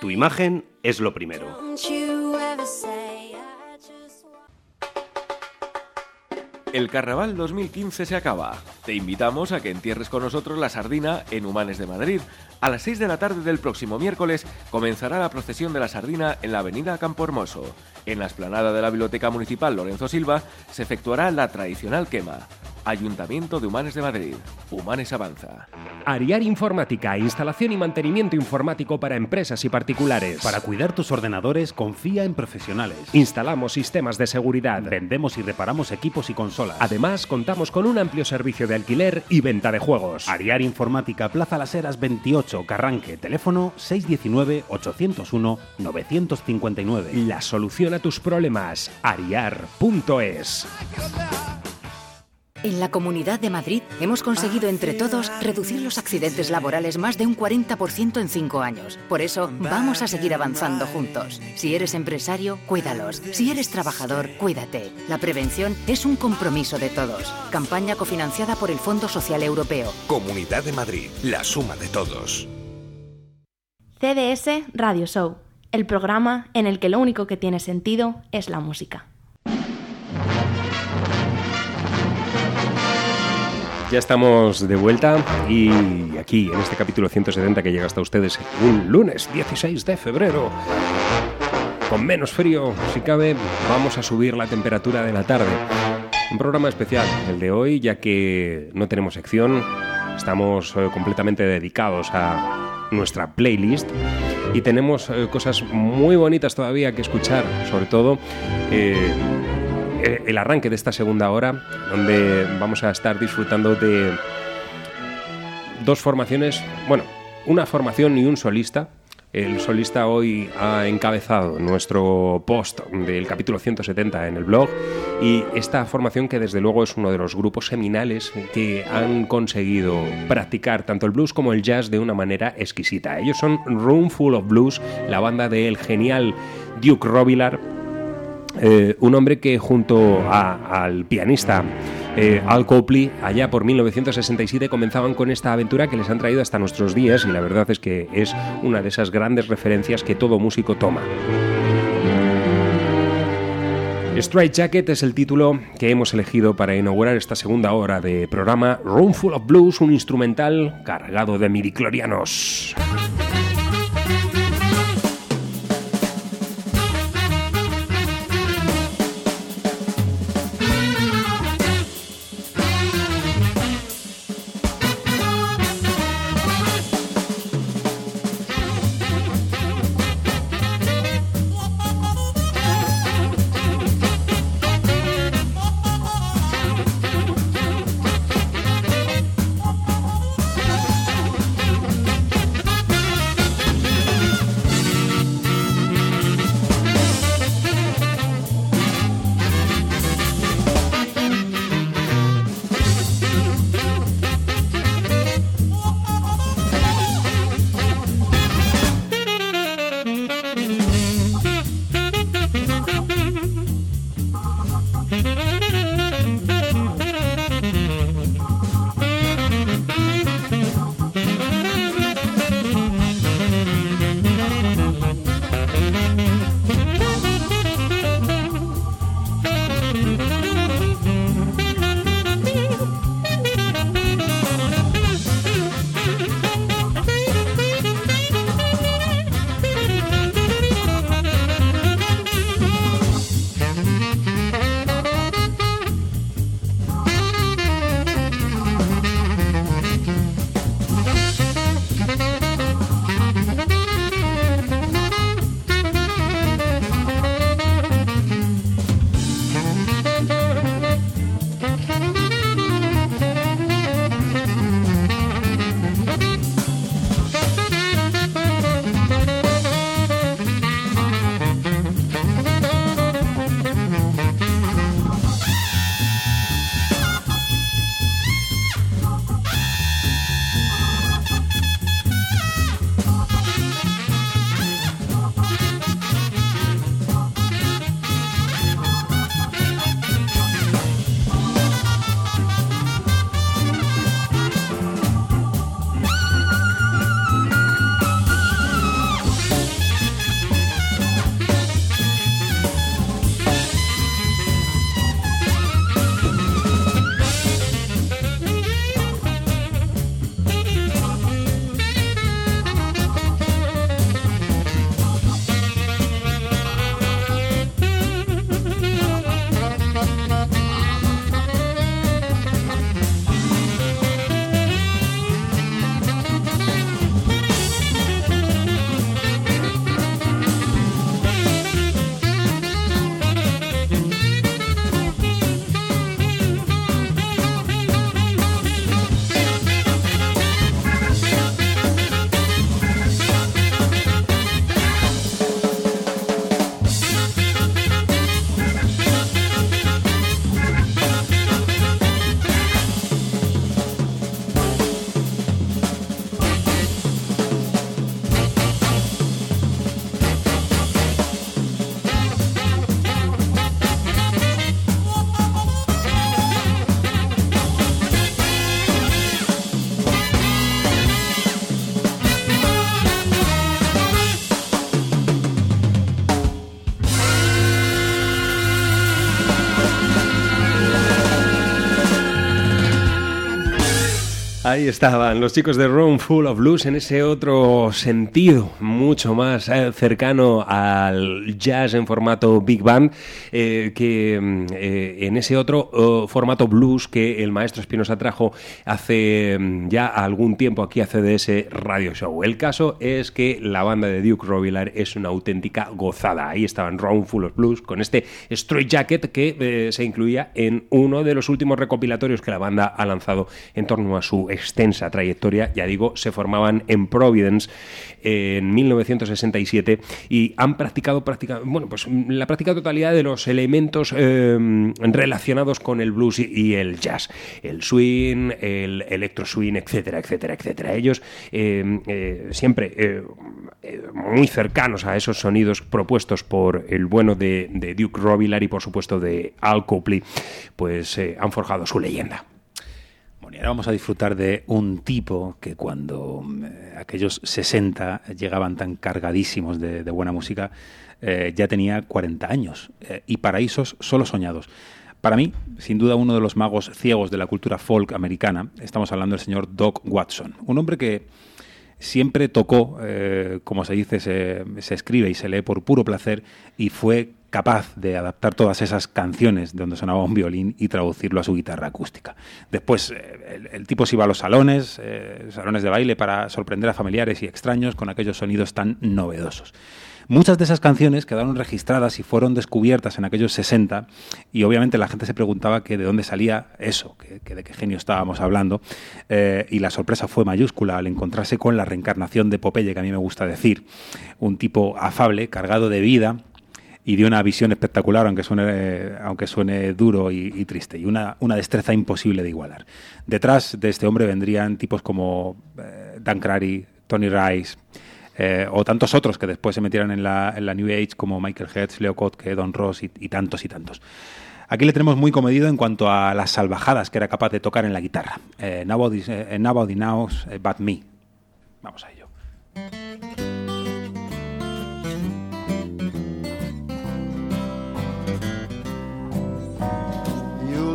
Tu imagen es lo primero. El Carnaval 2015 se acaba. Te invitamos a que entierres con nosotros la sardina en Humanes de Madrid. A las 6 de la tarde del próximo miércoles comenzará la procesión de la sardina en la avenida Campo Hermoso. En la explanada de la Biblioteca Municipal Lorenzo Silva se efectuará la tradicional quema. Ayuntamiento de Humanes de Madrid. Humanes Avanza. Ariar Informática, instalación y mantenimiento informático para empresas y particulares. Para cuidar tus ordenadores, confía en profesionales. Instalamos sistemas de seguridad. Vendemos y reparamos equipos y consolas. Además, contamos con un amplio servicio de alquiler y venta de juegos. Ariar Informática, Plaza Las Heras 28, Carranque, teléfono 619-801-959. La solución a tus problemas, ariar.es. En la Comunidad de Madrid hemos conseguido entre todos reducir los accidentes laborales más de un 40% en cinco años. Por eso vamos a seguir avanzando juntos. Si eres empresario, cuídalos. Si eres trabajador, cuídate. La prevención es un compromiso de todos. Campaña cofinanciada por el Fondo Social Europeo. Comunidad de Madrid, la suma de todos. CDS Radio Show, el programa en el que lo único que tiene sentido es la música. Ya estamos de vuelta y aquí en este capítulo 170 que llega hasta ustedes un lunes 16 de febrero. Con menos frío, si cabe, vamos a subir la temperatura de la tarde. Un programa especial, el de hoy, ya que no tenemos sección, estamos eh, completamente dedicados a nuestra playlist y tenemos eh, cosas muy bonitas todavía que escuchar, sobre todo eh, eh, el arranque de esta segunda hora, donde vamos a estar disfrutando de dos formaciones, bueno, una formación y un solista. El solista hoy ha encabezado nuestro post del capítulo 170 en el blog y esta formación que desde luego es uno de los grupos seminales que han conseguido practicar tanto el blues como el jazz de una manera exquisita. Ellos son Room Full of Blues, la banda del genial Duke Robillard, eh, un hombre que junto al pianista eh, Al Copley, allá por 1967, comenzaban con esta aventura que les han traído hasta nuestros días y la verdad es que es una de esas grandes referencias que todo músico toma. Straight Jacket es el título que hemos elegido para inaugurar esta segunda hora de programa Room Full of Blues, un instrumental cargado de midiclorianos. Ahí estaban los chicos de Room Full of Blues en ese otro sentido, mucho más eh, cercano al jazz en formato big band, eh, que mm, eh, en ese otro oh, formato blues que el maestro Espinosa trajo hace mm, ya algún tiempo aquí a CDS Radio Show. El caso es que la banda de Duke Robillard es una auténtica gozada. Ahí estaban Room Full of Blues con este Straight Jacket que se incluía en uno de los últimos recopilatorios que la banda ha lanzado en torno a su extensa trayectoria, ya digo, se formaban en Providence en 1967 y han practicado, bueno, pues la práctica totalidad de los elementos eh, relacionados con el blues y, el jazz, el swing, el electro swing, etcétera, etcétera, etcétera. Ellos eh, eh, siempre eh, muy cercanos a esos sonidos propuestos por el bueno de, de Duke Robillard y por supuesto de Al Copley, pues eh, han forjado su leyenda. Y ahora vamos a disfrutar de un tipo que cuando eh, aquellos 60 llegaban tan cargadísimos de, buena música, eh, ya tenía 40 años eh, y paraísos solo soñados. Para mí, sin duda, uno de los magos ciegos de la cultura folk americana, estamos hablando del señor Doc Watson, un hombre que siempre tocó, como se dice, se, se escribe y se lee por puro placer y fue capaz de adaptar todas esas canciones de donde sonaba un violín y traducirlo a su guitarra acústica. Después, eh, el, tipo se iba a los salones, eh, salones de baile para sorprender a familiares y extraños con aquellos sonidos tan novedosos. Muchas de esas canciones quedaron registradas y fueron descubiertas en aquellos 60 y obviamente la gente se preguntaba de dónde salía eso, de qué genio estábamos hablando eh, y la sorpresa fue mayúscula al encontrarse con la reencarnación de Popeye, que a mí me gusta decir, un tipo afable, cargado de vida, y de una visión espectacular, aunque suene, aunque suene duro y, triste, y una, una, destreza imposible de igualar. Detrás de este hombre vendrían tipos como eh, Dan Crary, Tony Rice, eh, o tantos otros que después se metieron en la, en la New Age, como Michael Hertz, Leo Kottke, Don Ross y, tantos y tantos. Aquí le tenemos muy comedido en cuanto a las salvajadas que era capaz de tocar en la guitarra. Eh, Nobody, eh, Knows But Me. Vamos a ello.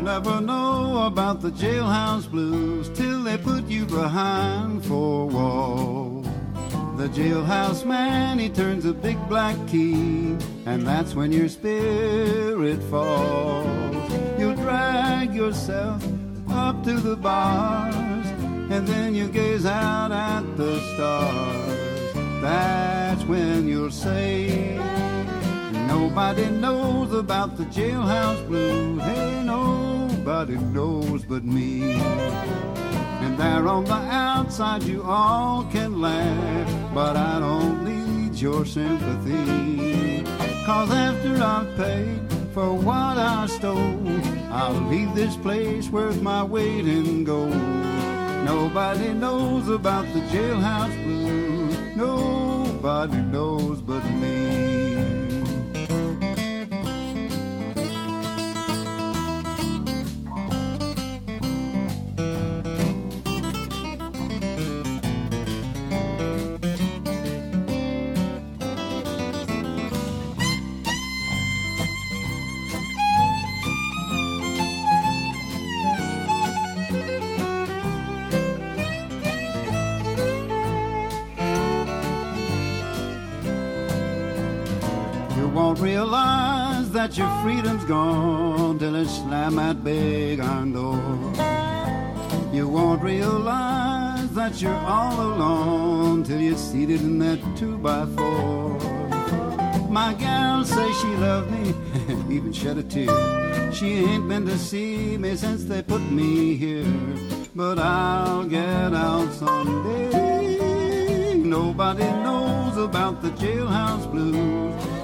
You'll never know about the jailhouse blues till they put you behind four walls. The jailhouse man, he turns a big black key, and that's when your spirit falls. You'll drag yourself up to the bars, and then you gaze out at the stars. That's when you'll say, Nobody knows about the jailhouse blues. Hey, nobody knows but me. And there on the outside you all can laugh, but I don't need your sympathy. Cause after I've paid for what I stole, I'll leave this place worth my weight in gold. Nobody knows about the jailhouse blues. Nobody knows but me. Won't realize that your freedom's gone till it slam that big iron door. You won't realize that you're all alone till you're seated in that two by four. My gal say she loved me, even shed a tear. She ain't been to see me since they put me here, but I'll get out someday. Nobody knows about the jailhouse blues.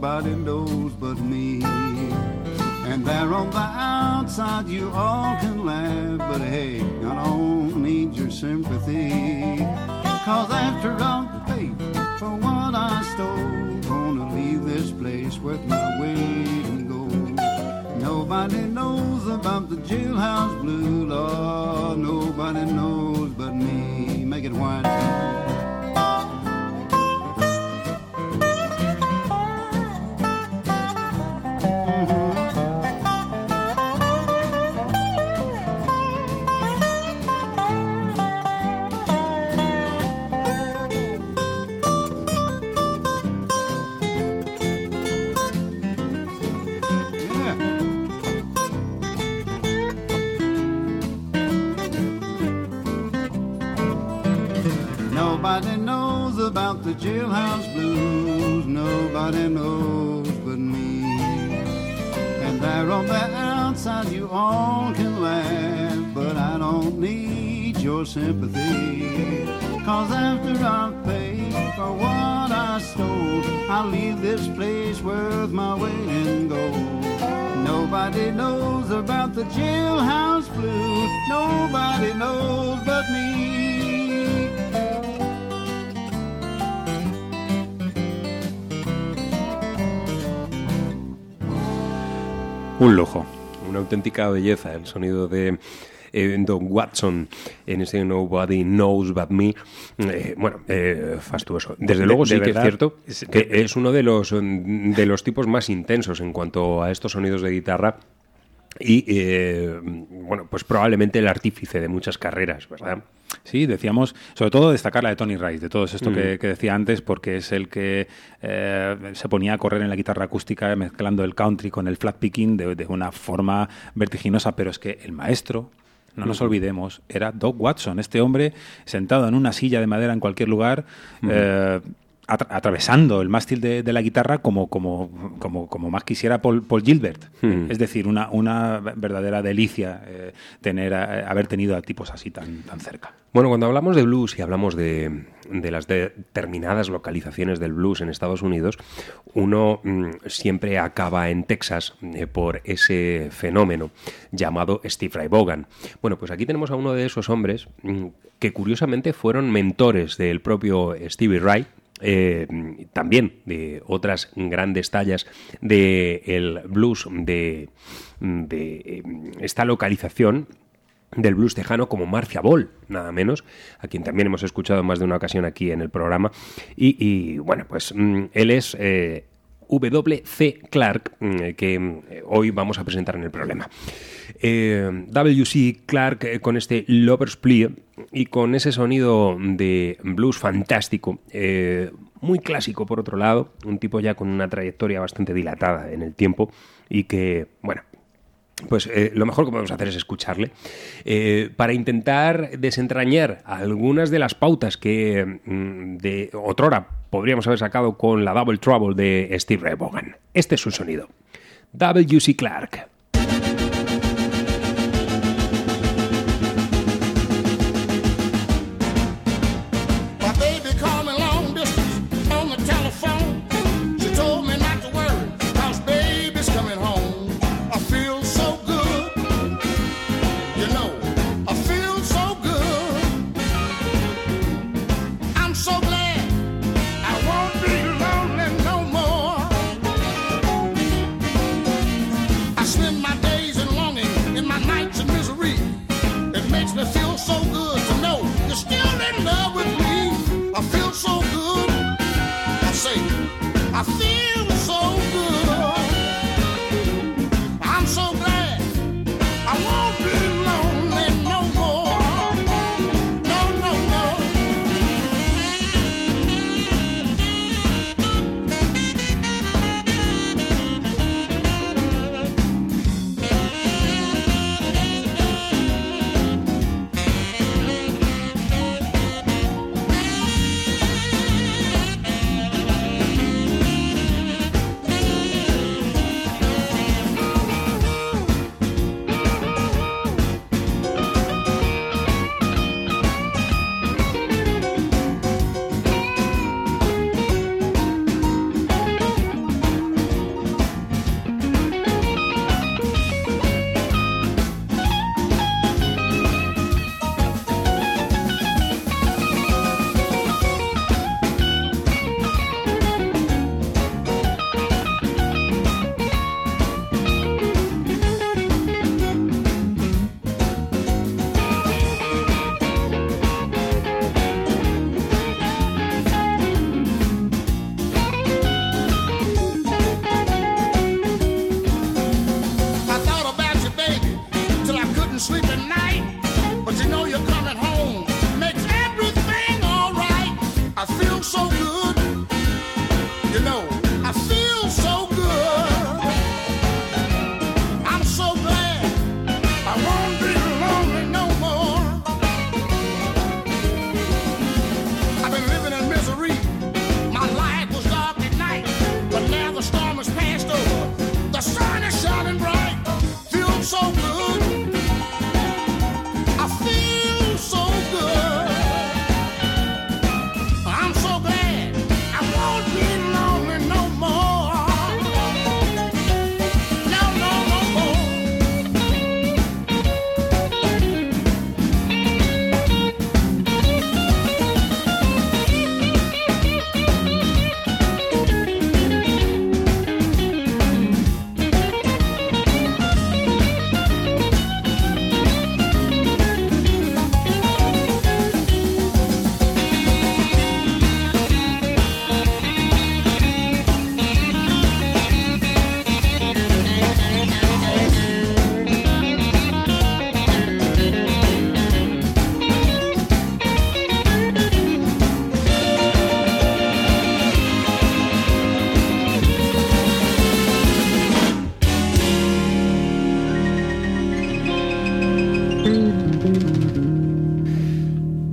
Nobody knows but me. And there on the outside you all can laugh, but hey, I don't need your sympathy. Cause after I've paid for what I stole, gonna leave this place worth my weight in gold. Nobody knows about the jailhouse blue, Lord, nobody knows but me. Make it whine. The outside you all can laugh, but I don't need your sympathy. Cause after I've paid for what I stole, I'll leave this place worth my weight in gold. Nobody knows about the jailhouse blues. Nobody knows but me. Un lujo. Una auténtica belleza el sonido de eh, Don Watson en ese Nobody Knows But Me. Eh, bueno, eh, fastuoso. Desde De- luego de sí que es cierto es- que es uno de los, de los tipos más intensos en cuanto a estos sonidos de guitarra. Y eh, bueno, pues probablemente el artífice de muchas carreras, ¿verdad? Sí, decíamos, sobre todo destacar la de Tony Rice, de todo esto Mm. que, que decía antes, porque es el que eh, se ponía a correr en la guitarra acústica mezclando el country con el flat picking de, de una forma vertiginosa, pero es que el maestro, no nos Ujú. olvidemos, era Doc Watson, este hombre sentado en una silla de madera en cualquier lugar, Ujú. eh, atravesando el mástil de, de la guitarra como, como, como, como más quisiera Paul, Paul Gilbert. Ujú. Es decir, una, una verdadera delicia eh, tener a- haber tenido a tipos así tan, tan cerca. Bueno, cuando hablamos de blues y hablamos de, de las determinadas localizaciones del blues en Estados Unidos, uno mm, siempre acaba en Texas eh, por ese fenómeno llamado Steve Ray Vaughan. Bueno, pues aquí tenemos a uno de esos hombres mm, que curiosamente fueron mentores del propio Stevie Ray, eh, también de otras grandes tallas del blues de, de eh, esta localización del blues tejano como Marcia Ball, nada menos, a quien también hemos escuchado más de una ocasión aquí en el programa. Y, bueno, pues mm, él es eh, W.C. Clark, mm, que mm, hoy vamos a presentar en el programa. W.C. Clark eh, con este Lover's Plea y con ese sonido de blues fantástico, eh, muy clásico por otro lado, un tipo ya con una trayectoria bastante dilatada en el tiempo y que, bueno, pues eh, lo mejor que podemos hacer es escucharle para intentar desentrañar algunas de las pautas que mm, de otrora podríamos haber sacado con la Double Trouble de Steve Ray. Este es su sonido. W.C. Clark.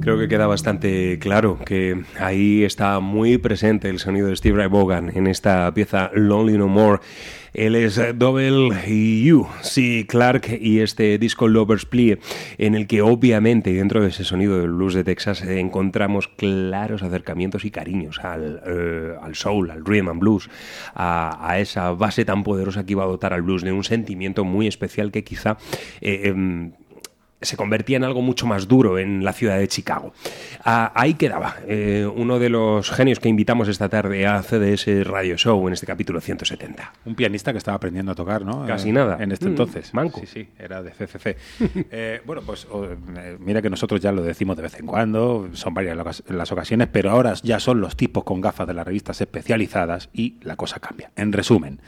Creo que queda bastante claro que ahí está muy presente el sonido de Steve Ray Vaughan en esta pieza Lonely No More. Él es Double U, sí, Clark, y este disco Lover's Plea, en el que obviamente dentro de ese sonido del blues de Texas encontramos claros acercamientos y cariños al, eh, al soul, al rhythm and blues, a, a esa base tan poderosa que iba a dotar al blues de un sentimiento muy especial que quizá... eh, em, se convertía en algo mucho más duro en la ciudad de Chicago. Ah, ahí quedaba eh, uno de los genios que invitamos esta tarde a CDS Radio Show en este capítulo 170. Un pianista que estaba aprendiendo a tocar, ¿no? Casi Eh, nada. En este Mm, entonces. manco. Sí, sí, era de CCC. Eh, bueno, pues eh, mira que nosotros ya lo decimos de vez en cuando, son varias las ocasiones, pero ahora ya son los tipos con gafas de las revistas especializadas y la cosa cambia. En resumen.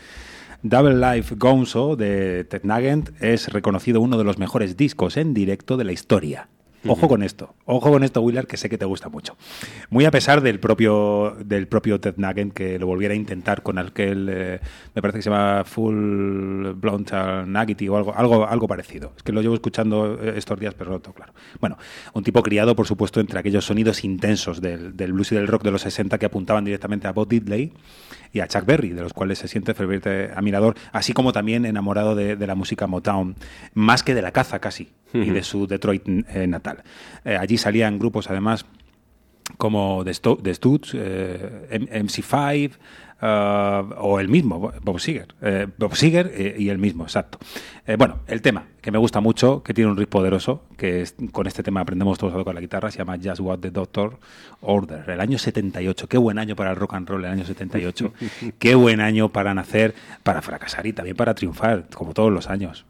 Double Life Gonzo de Ted Nugent es reconocido uno de los mejores discos en directo de la historia. Ojo con esto, ojo con esto, Willard, que sé que te gusta mucho. Muy a pesar del propio, del propio Ted Nugent que lo volviera a intentar con aquel, eh, me parece que se llama Full Blunt Nuggety o algo, algo, algo parecido. Es que lo llevo escuchando eh, estos días, pero no tengo claro. Bueno, un tipo criado, por supuesto, entre aquellos sonidos intensos del, del blues y del rock de los 60 que apuntaban directamente a Bob Diddley y a Chuck Berry, de los cuales se siente ferviente admirador, así como también enamorado de, de la música Motown, más que de la caza casi, y de su Detroit eh, natal. Eh, allí salían grupos además como The, Sto- The eh, M- MC5 eh, o el mismo, Bob Seger. Eh, Bob Seger eh, y el mismo, exacto. Eh, bueno, el tema que me gusta mucho, que tiene un riff poderoso, que es- con este tema aprendemos todos a tocar la guitarra, se llama Just What the Doctor Order, el año 78. Qué buen año para el rock and roll, el año 78. Qué buen año para nacer, para fracasar y también para triunfar, como todos los años.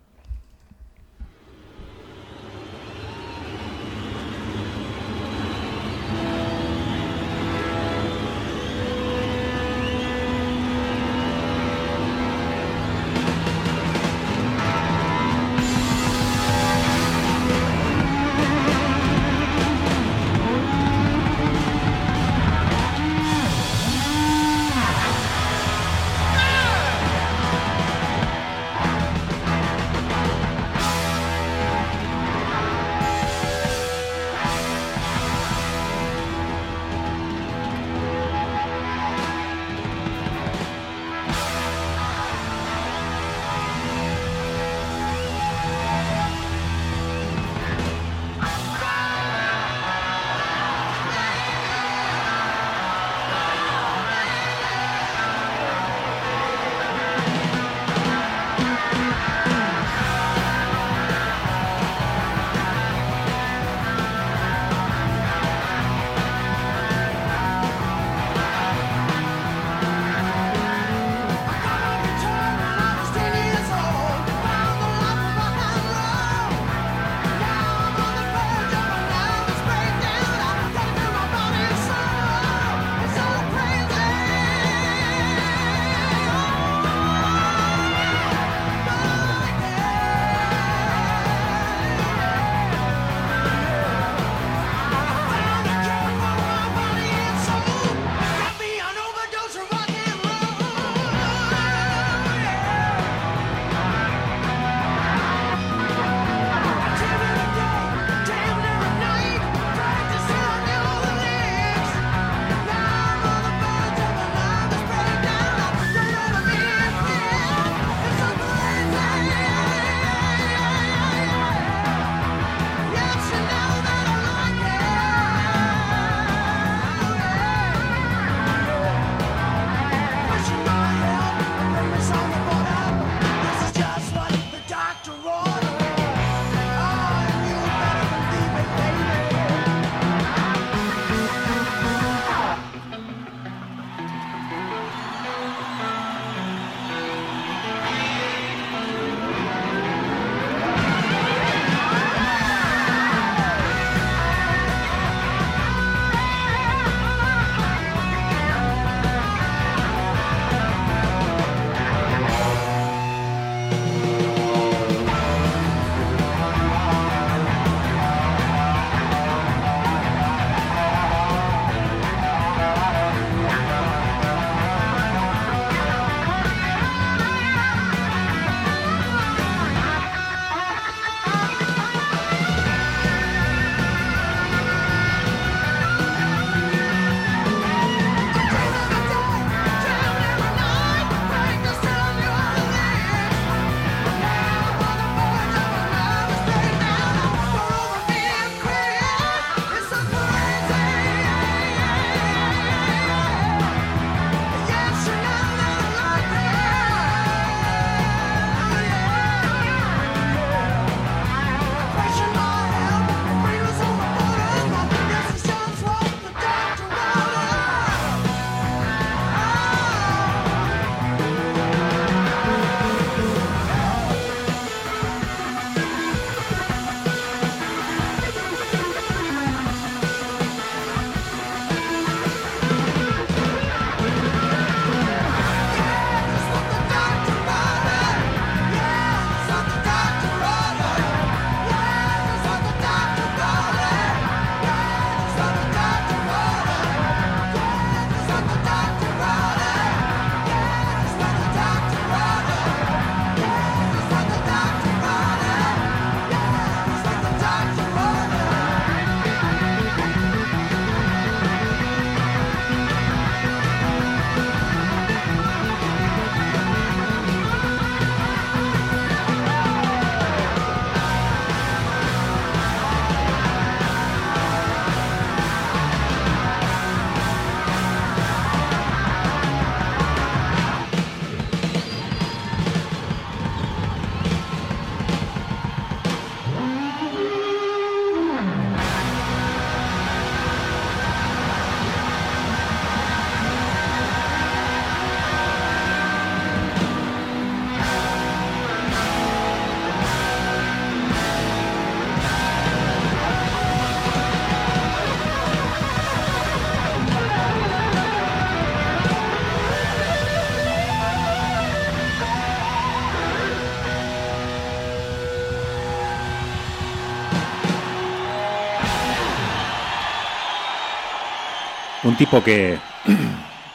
Tipo que,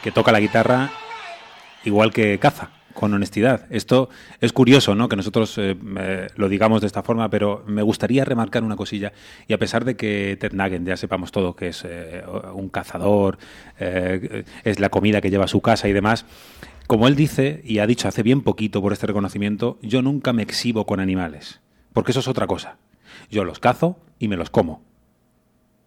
que toca la guitarra igual que caza, con honestidad. Esto es curioso, ¿no? Que nosotros eh, eh, lo digamos de esta forma, pero me gustaría remarcar una cosilla. Y a pesar de que Ted Nugent, ya sepamos todo que es eh, un cazador, es la comida que lleva a su casa y demás, como él dice, y ha dicho hace bien poquito por este reconocimiento, yo nunca me exhibo con animales, porque eso es otra cosa. Yo los cazo y me los como,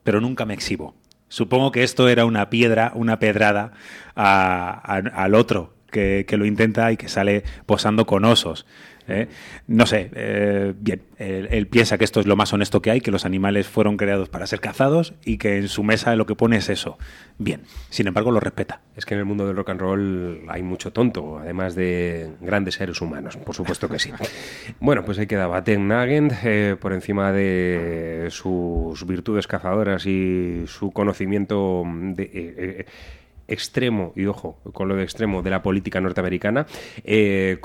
pero nunca me exhibo. Supongo que esto era una piedra, una pedrada a- al otro que lo intenta y que sale posando con osos. ¿Eh? No sé, eh, bien, él, él piensa que esto es lo más honesto que hay, que los animales fueron creados para ser cazados y que en su mesa lo que pone es eso. Bien, sin embargo lo respeta. Es que en el mundo del rock and roll hay mucho tonto, además de grandes seres humanos, por supuesto que sí. Bueno, pues ahí quedaba Ted Nugent, eh, por encima de sus virtudes cazadoras y su conocimiento de, eh, extremo, y ojo, con lo de extremo de la política norteamericana, eh,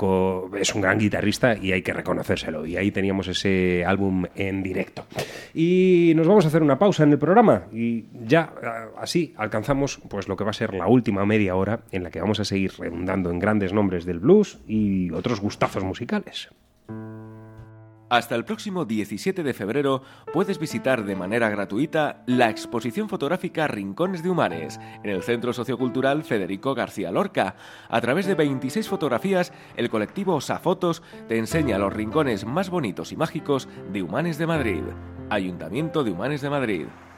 es un gran guitarrista y hay que reconocérselo. Y ahí teníamos ese álbum en directo. Y nos vamos a hacer una pausa en el programa y ya ah, así alcanzamos pues lo que va a ser la última media hora en la que vamos a seguir redundando en grandes nombres del blues y otros gustazos musicales. Hasta el próximo 17 de febrero puedes visitar de manera gratuita la exposición fotográfica Rincones de Humanes en el Centro Sociocultural Federico García Lorca. A través de 26 fotografías, el colectivo Safotos te enseña los rincones más bonitos y mágicos de Humanes de Madrid. Ayuntamiento de Humanes de Madrid.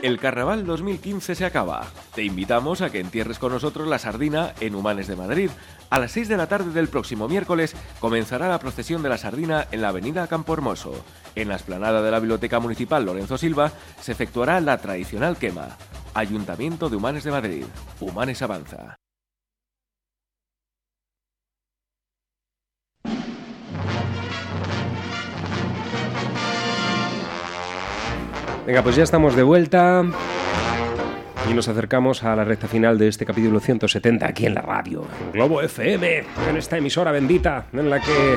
El Carnaval 2015 se acaba. Te invitamos a que entierres con nosotros la sardina en Humanes de Madrid. A las 6 de la tarde del próximo miércoles comenzará la procesión de la sardina en la avenida Campo Hermoso. En la explanada de la Biblioteca Municipal Lorenzo Silva se efectuará la tradicional quema. Ayuntamiento de Humanes de Madrid. Humanes Avanza. Venga, pues ya estamos de vuelta y nos acercamos a la recta final de este capítulo 170 aquí en la radio, en Globo FM, en esta emisora bendita en la que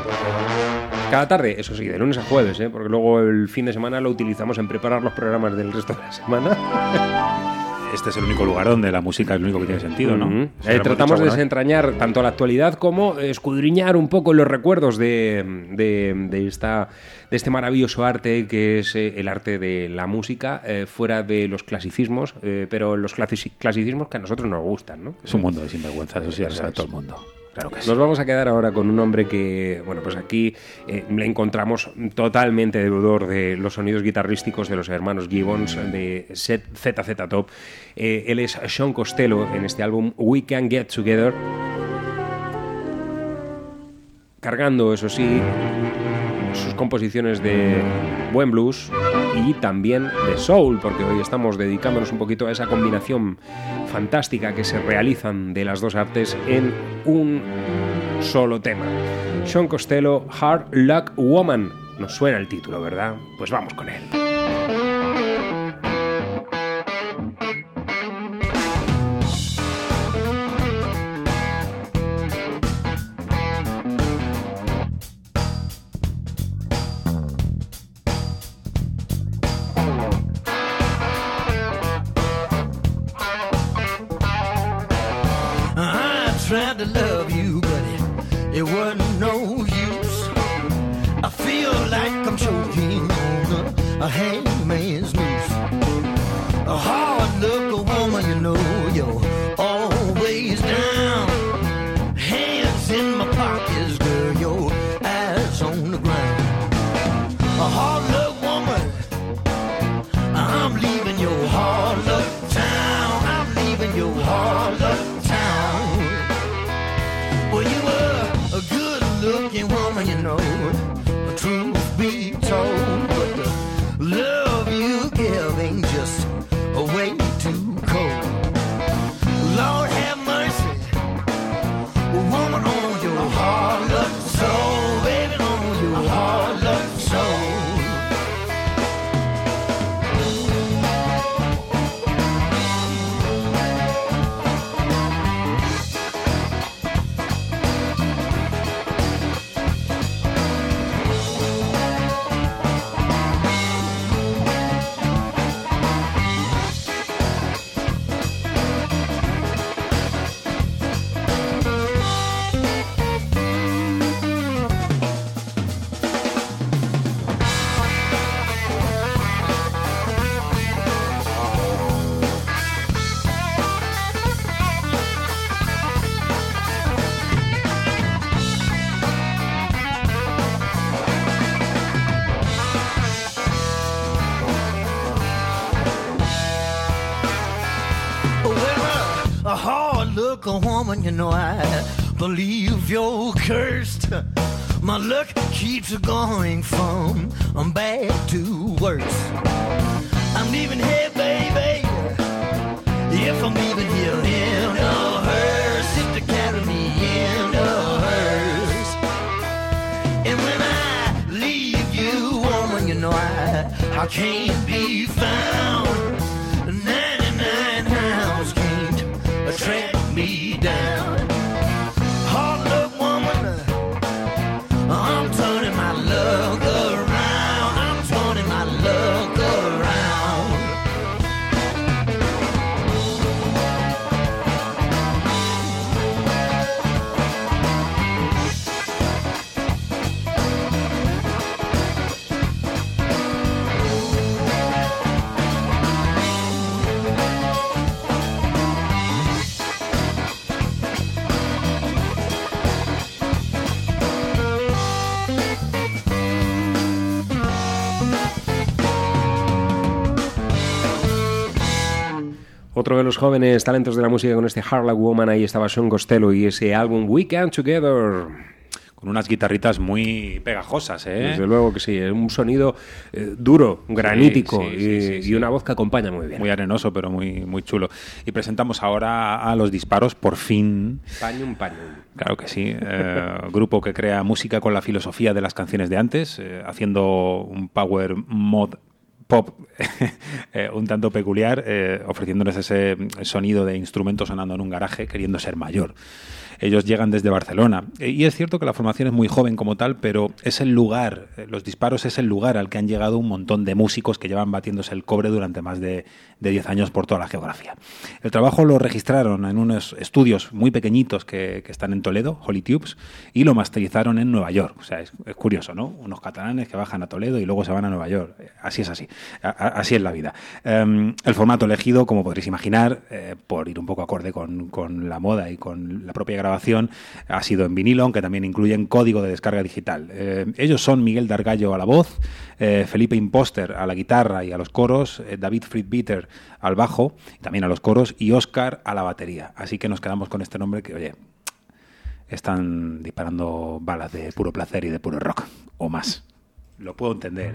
cada tarde, eso sí, de lunes a jueves, ¿eh? porque luego el fin de semana lo utilizamos en preparar los programas del resto de la semana. Este es el único lugar donde la música es lo único que tiene sentido, ¿no? Eh, tratamos de vez. desentrañar tanto la actualidad como escudriñar un poco los recuerdos de, de- de esta, de este maravilloso arte que es eh, el arte de la música, eh, fuera de los clasicismos, eh, pero los clasici- clasicismos que a nosotros nos gustan, ¿no? Es un mundo de sinvergüenza, eso sí, ya lo sabe todo el mundo. Claro que sí. Nos vamos a quedar ahora con un hombre que, bueno, pues aquí eh, le encontramos totalmente deudor de los sonidos guitarrísticos de los hermanos Gibbons de Set- ZZ Top. Eh, él es Sean Costello en este álbum We Can Get Together. Cargando, eso sí, sus composiciones de buen blues y también de soul, porque hoy estamos dedicándonos un poquito a esa combinación fantástica que se realizan de las dos artes en un solo tema. Sean Costello, Hard Luck Woman. Nos suena el título, ¿verdad? Pues vamos con él. It, wasn't no use. I feel like I'm choking on a, a a woman, you know, I believe you're cursed. My luck keeps going from bad to worse. I'm leaving here, baby. If I'm leaving here in a hearse, if to carry me in a hearse. And when I leave you, woman, you know, I, I can't be found. tramp me down. Otro de los jóvenes talentos de la música con este Hard Luck Woman, ahí estaba Sean Costello y ese álbum We Can Together. Con unas guitarritas muy pegajosas, ¿eh? Desde luego que sí, es un sonido eh, duro, granítico Sí, sí, y, sí, sí, y una voz que acompaña muy bien. Muy arenoso, pero muy, muy chulo. Y presentamos ahora a los disparos, por fin. Pañum, pañum. Claro que sí. Eh, grupo que crea música con la filosofía de las canciones de antes, eh, haciendo un power mod pop eh, un tanto peculiar, eh, ofreciéndoles ese sonido de instrumento sonando en un garaje, queriendo ser mayor. Ellos llegan desde Barcelona. Eh, Y es cierto que la formación es muy joven como tal, pero es el lugar, eh, los disparos es el lugar al que han llegado un montón de músicos que llevan batiéndose el cobre durante más de, de 10 años por toda la geografía. El trabajo lo registraron en unos estudios muy pequeñitos que, que están en Toledo, Holy Tubes, y lo masterizaron en Nueva York. O sea, es, es curioso, ¿no? Unos catalanes que bajan a Toledo y luego se van a Nueva York. Eh, Así es así. Así es la vida. Em, el formato elegido, como podréis imaginar, por ir un poco acorde con, con la moda y con la propia grabación, ha sido en vinilo, aunque también incluyen código de descarga digital. Eh, ellos son Miguel Dargallo a la voz, eh, Felipe Imposter a la guitarra y a los coros, eh, David Friedbitter al bajo, también a los coros, y Oscar a la batería. Así que nos quedamos con este nombre que, oye, están disparando balas de puro placer y de puro rock, o más. Lo puedo entender.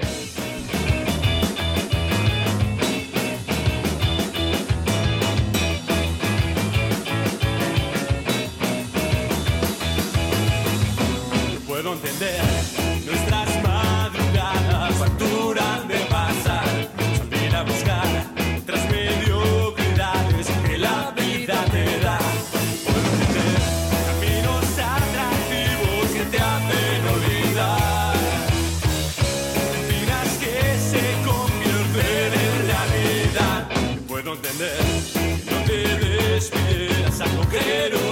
agujero.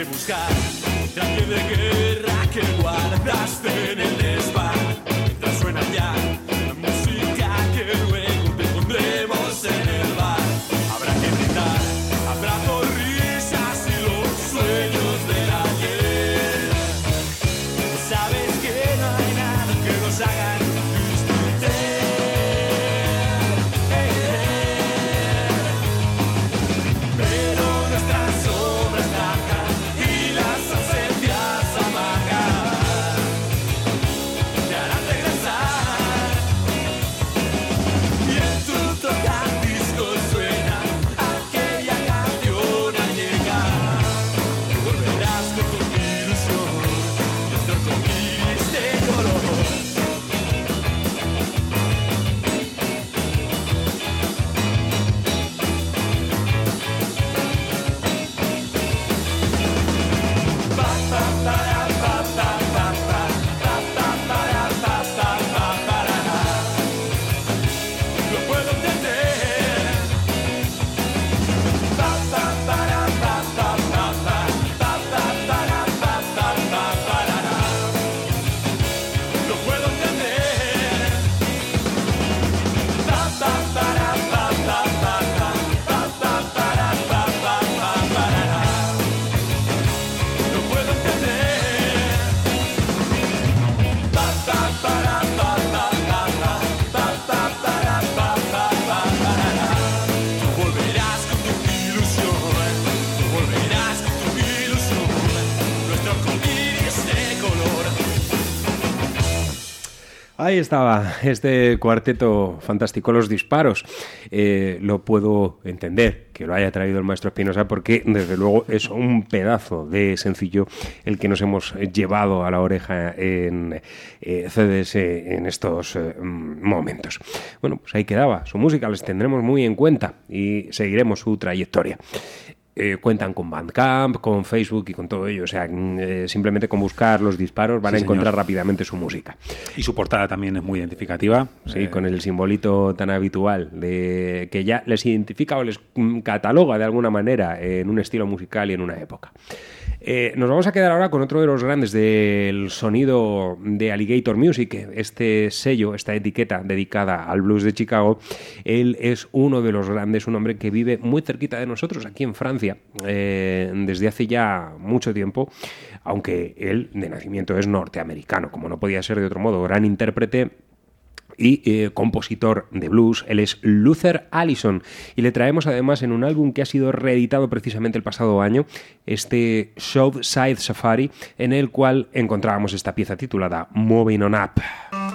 Que buscar pie de guerra que guardaste en el Ahí estaba este cuarteto fantástico, Los Disparos. Eh, lo puedo entender que lo haya traído el maestro Espinosa porque desde luego es un pedazo de sencillo el que nos hemos llevado a la oreja en eh, CDS en estos eh, momentos. Bueno, pues ahí quedaba. Su música les tendremos muy en cuenta y seguiremos su trayectoria. Eh, cuentan con Bandcamp, con Facebook y con todo ello. O sea, mm, eh, simplemente con buscar los disparos van Sí, a encontrar señor. rápidamente su música. Y su portada también es muy identificativa. Sí, Eh, con el simbolito tan habitual de que ya les identifica o les mm, cataloga de alguna manera en un estilo musical y en una época. Eh, nos vamos a quedar ahora con otro de los grandes del sonido de Alligator Music, este sello, esta etiqueta dedicada al blues de Chicago. Él es uno de los grandes, un hombre que vive muy cerquita de nosotros, aquí en Francia, eh, desde hace ya mucho tiempo, aunque él de nacimiento es norteamericano, como no podía ser de otro modo, gran intérprete y eh, compositor de blues. Él es Luther Allison y le traemos además en un álbum que ha sido reeditado precisamente el pasado año, este South Side Safari, en el cual encontrábamos esta pieza titulada Moving On Up.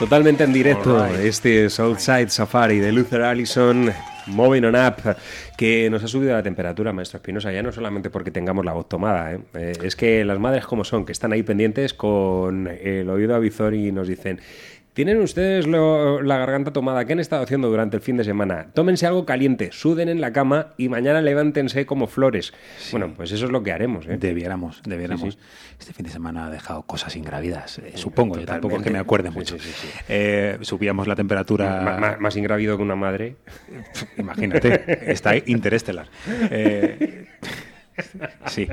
Totalmente en directo, este Southside Safari de Luther Allison, Moving on Up, que nos ha subido la temperatura, maestro Espinosa, ya no solamente porque tengamos la voz tomada, ¿eh? Eh, es que las madres como son, que están ahí pendientes con el oído avizor y nos dicen... ¿Tienen ustedes lo- la garganta tomada? ¿Qué han estado haciendo durante el fin de semana? Tómense algo caliente, suden en la cama y mañana levántense como flores. Bueno, pues eso es lo que haremos. ¿eh? Debiéramos, debiéramos. Sí, Este fin de semana ha dejado cosas ingravidas, eh, supongo. Yo tampoco es que me acuerde mucho. Eh, subíamos la temperatura. Ma- más ingrávido que una madre. Imagínate, está interestelar. Sí,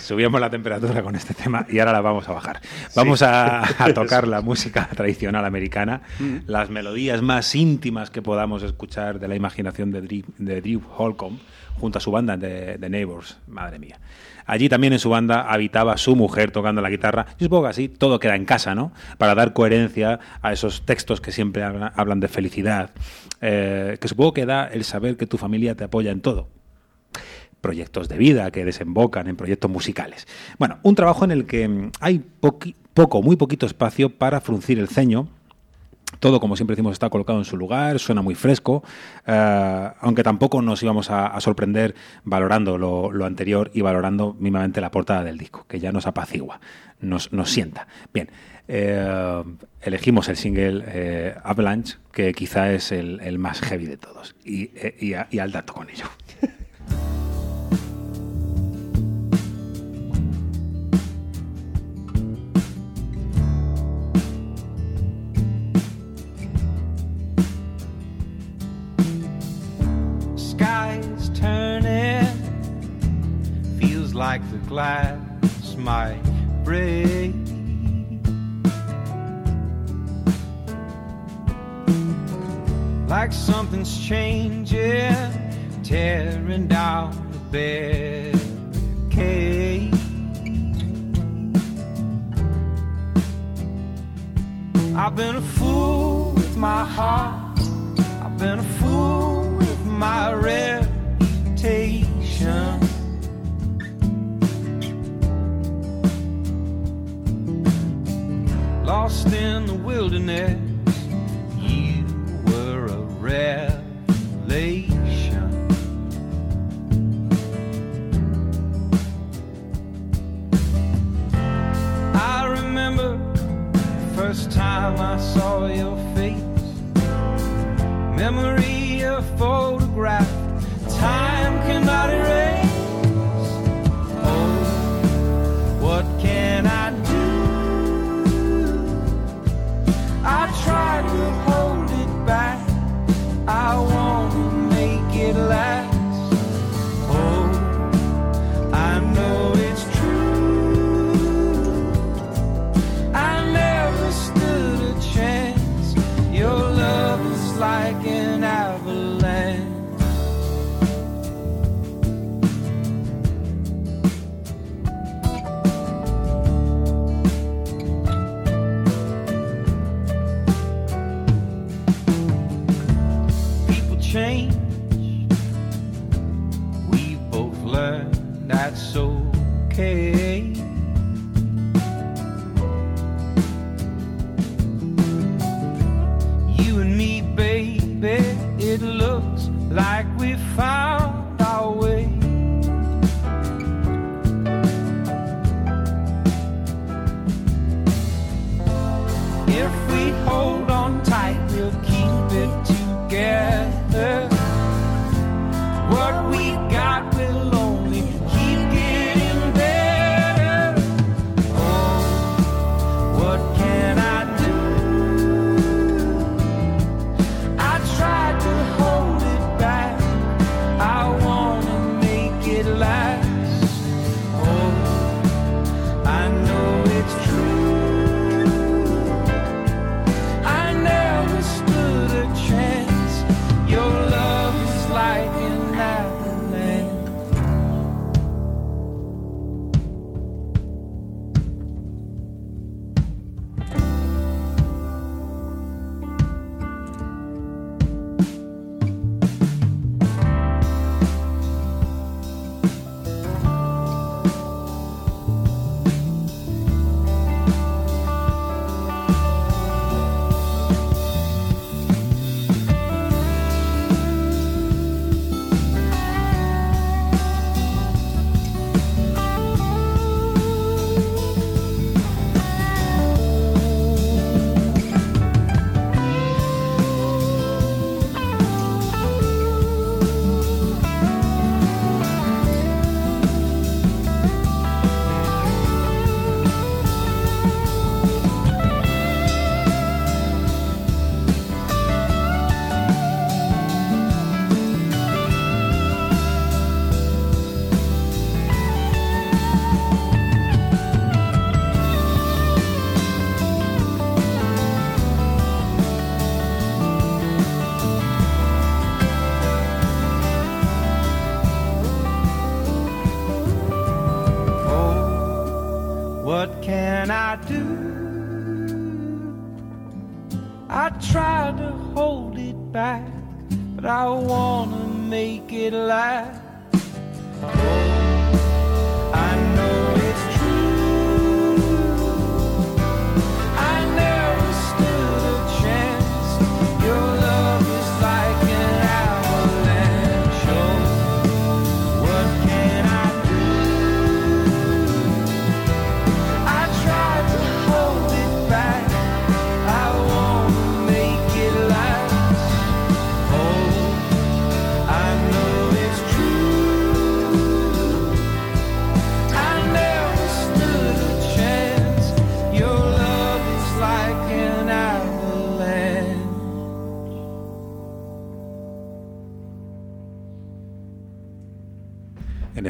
subíamos la temperatura con este tema y ahora la vamos a bajar. Vamos a, a tocar la música tradicional americana, Mm. las melodías más íntimas que podamos escuchar de la imaginación de Drew, de Drew Holcomb junto a su banda de, de Neighbors. Madre mía. Allí también en su banda habitaba su mujer tocando la guitarra. Yo supongo que así todo queda en casa, ¿no? Para dar coherencia a esos textos que siempre hablan, hablan de felicidad. eh, que supongo que da el saber que tu familia te apoya en todo proyectos de vida que desembocan en proyectos musicales. Bueno, un trabajo en el que mm, hay poco, muy poquito espacio para fruncir el ceño. Todo, como siempre decimos, está colocado en su lugar, suena muy fresco, eh, aunque tampoco nos íbamos a, sorprender valorando lo, anterior y valorando mínimamente la portada del disco, que ya nos apacigua, nos, nos sienta. Bien, eh, elegimos el single eh, Avalanche, que quizá es el, más heavy de todos, y al dato con ello. like the glass might break. Like something's changing, tearing down the barricade. I've been a fool with my heart. I've been a fool with my reputation. Lost in the wilderness, you were a revelation. I remember the first time I saw your face. Memory a photograph, time cannot erase. Oh, what can I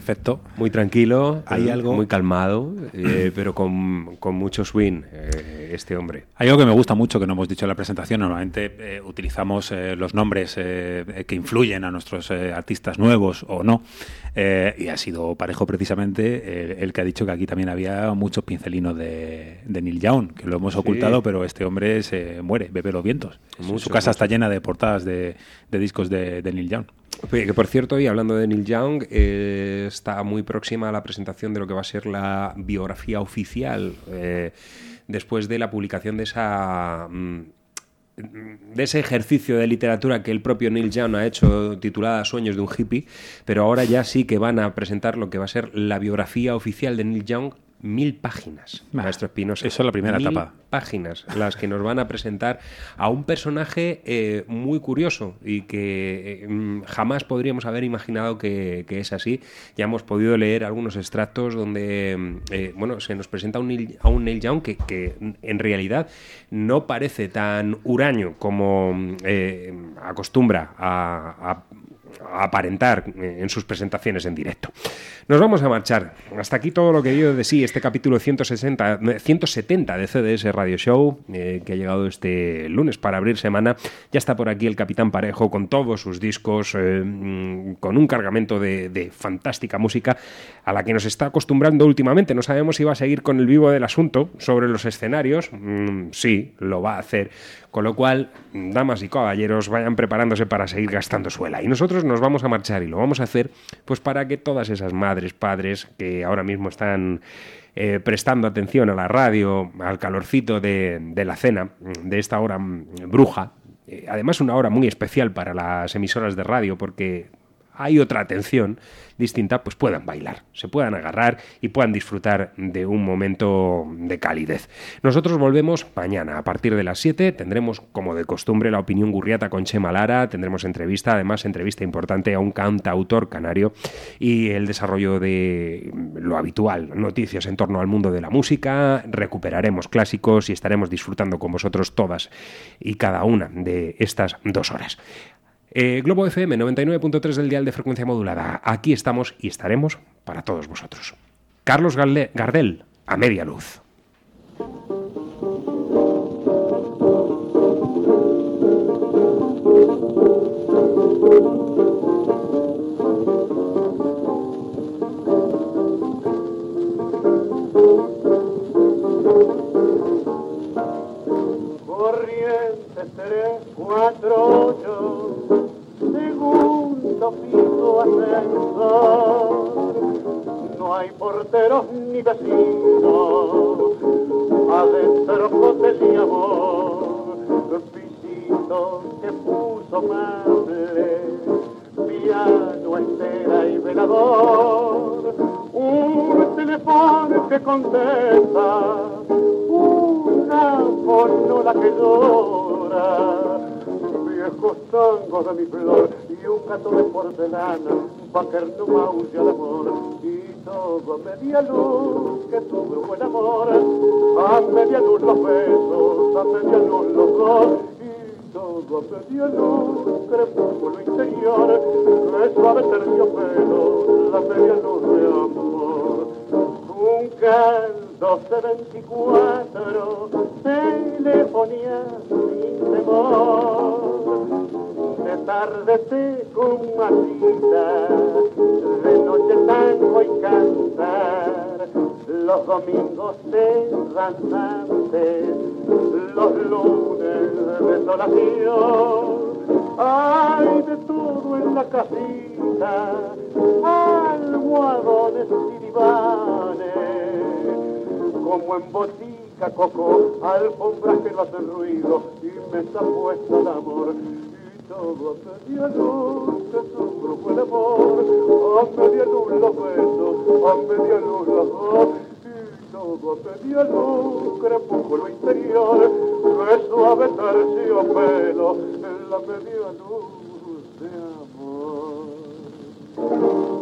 efecto. Muy tranquilo, Hay algo- muy calmado, eh, pero con, con mucho swing, este hombre. Hay algo que me gusta mucho que no hemos dicho en la presentación. Normalmente eh, utilizamos eh, los nombres eh, que influyen a nuestros artistas nuevos o no. Y ha sido parejo precisamente el que ha dicho que aquí también había muchos pincelinos de, de Neil Young, que lo hemos Sí. ocultado, pero este hombre se muere, bebe los vientos. Mucho, Su casa mucho. está llena de portadas de, de discos de, de Neil Young. Que por cierto, y hablando de Neil Young, eh, está muy próxima a la presentación de lo que va a ser la biografía oficial eh, después de la publicación de esa... mm, de ese ejercicio de literatura que el propio Neil Young ha hecho titulada Sueños de un hippie, pero ahora ya sí que van a presentar lo que va a ser la biografía oficial de Neil Young, mil páginas, maestro Espinosa. eso es la primera Mil etapa. páginas las que nos van a presentar a un personaje eh, muy curioso y que eh, mm, jamás podríamos haber imaginado que, que es así. Ya hemos podido leer algunos extractos donde mm, eh, bueno, se nos presenta un Neil- a un Neil Young que, que, mm, en realidad no parece tan huraño como acostumbra a aparentar eh, en sus presentaciones en directo. Nos vamos a marchar. Hasta aquí todo lo que dio de sí este capítulo 160, eh, 170 de CDS Radio Show, eh, que ha llegado este lunes para abrir semana. Ya está por aquí el Capitán Parejo con todos sus discos, eh, mm, con un cargamento de, de fantástica música a la que nos está acostumbrando últimamente. No sabemos si va a seguir con el vivo del asunto sobre los escenarios. Mm, sí, lo va a hacer. Con lo cual, damas y caballeros, vayan preparándose para seguir gastando suela. Y nosotros nos vamos a marchar y lo vamos a hacer pues para que todas esas madres, padres que ahora mismo están eh, prestando atención a la radio, al calorcito de, la cena, de esta hora mm, bruja, eh, además una hora muy especial para las emisoras de radio porque hay otra atención distinta, pues puedan bailar, se puedan agarrar y puedan disfrutar de un momento de calidez. Nosotros volvemos mañana a partir de las 7, tendremos como de costumbre la opinión gurriata con Chema Lara, tendremos entrevista, además entrevista importante a un cantautor canario y el desarrollo de lo habitual, noticias en torno al mundo de la música, recuperaremos clásicos y estaremos disfrutando con vosotros todas y cada una de estas dos horas. Eh, Globo FM 99.3 del dial de frecuencia modulada. Aquí estamos y estaremos para todos vosotros. Carlos Gardel, a media luz. Corrientes 348, segundo piso ascensor. No hay porteros ni vecinos, adentro cotes y amor. Pisito que puso mable, piano, estera y velador. Un teléfono que contesta, una fonola que llora, viejos tangos de mi flor y un gato de porcelana, pa' que no maulle al amor, y todo a media luz que tuvo buen amor, a media luz los besos, a media luz los y todo a media luz, crepúsculo interior, que suave terciopelo, la media luz de amor. Un caldo de 24, telefonía sin temor. De tarde te con masita, de noche tango y cantar. Los domingos te danzantes, los lunes de desolación. Hay de todo en la casita, almohadones y divanes, como en botica coco, alfombras que no hacen ruido y mesa puesta de amor. Todo a media luz sufro fue el amor, a media luz los besos, a media luz los dos. Y todo a media luz, crepúsculo interior, que suave terciopelo, en la media luz de amor.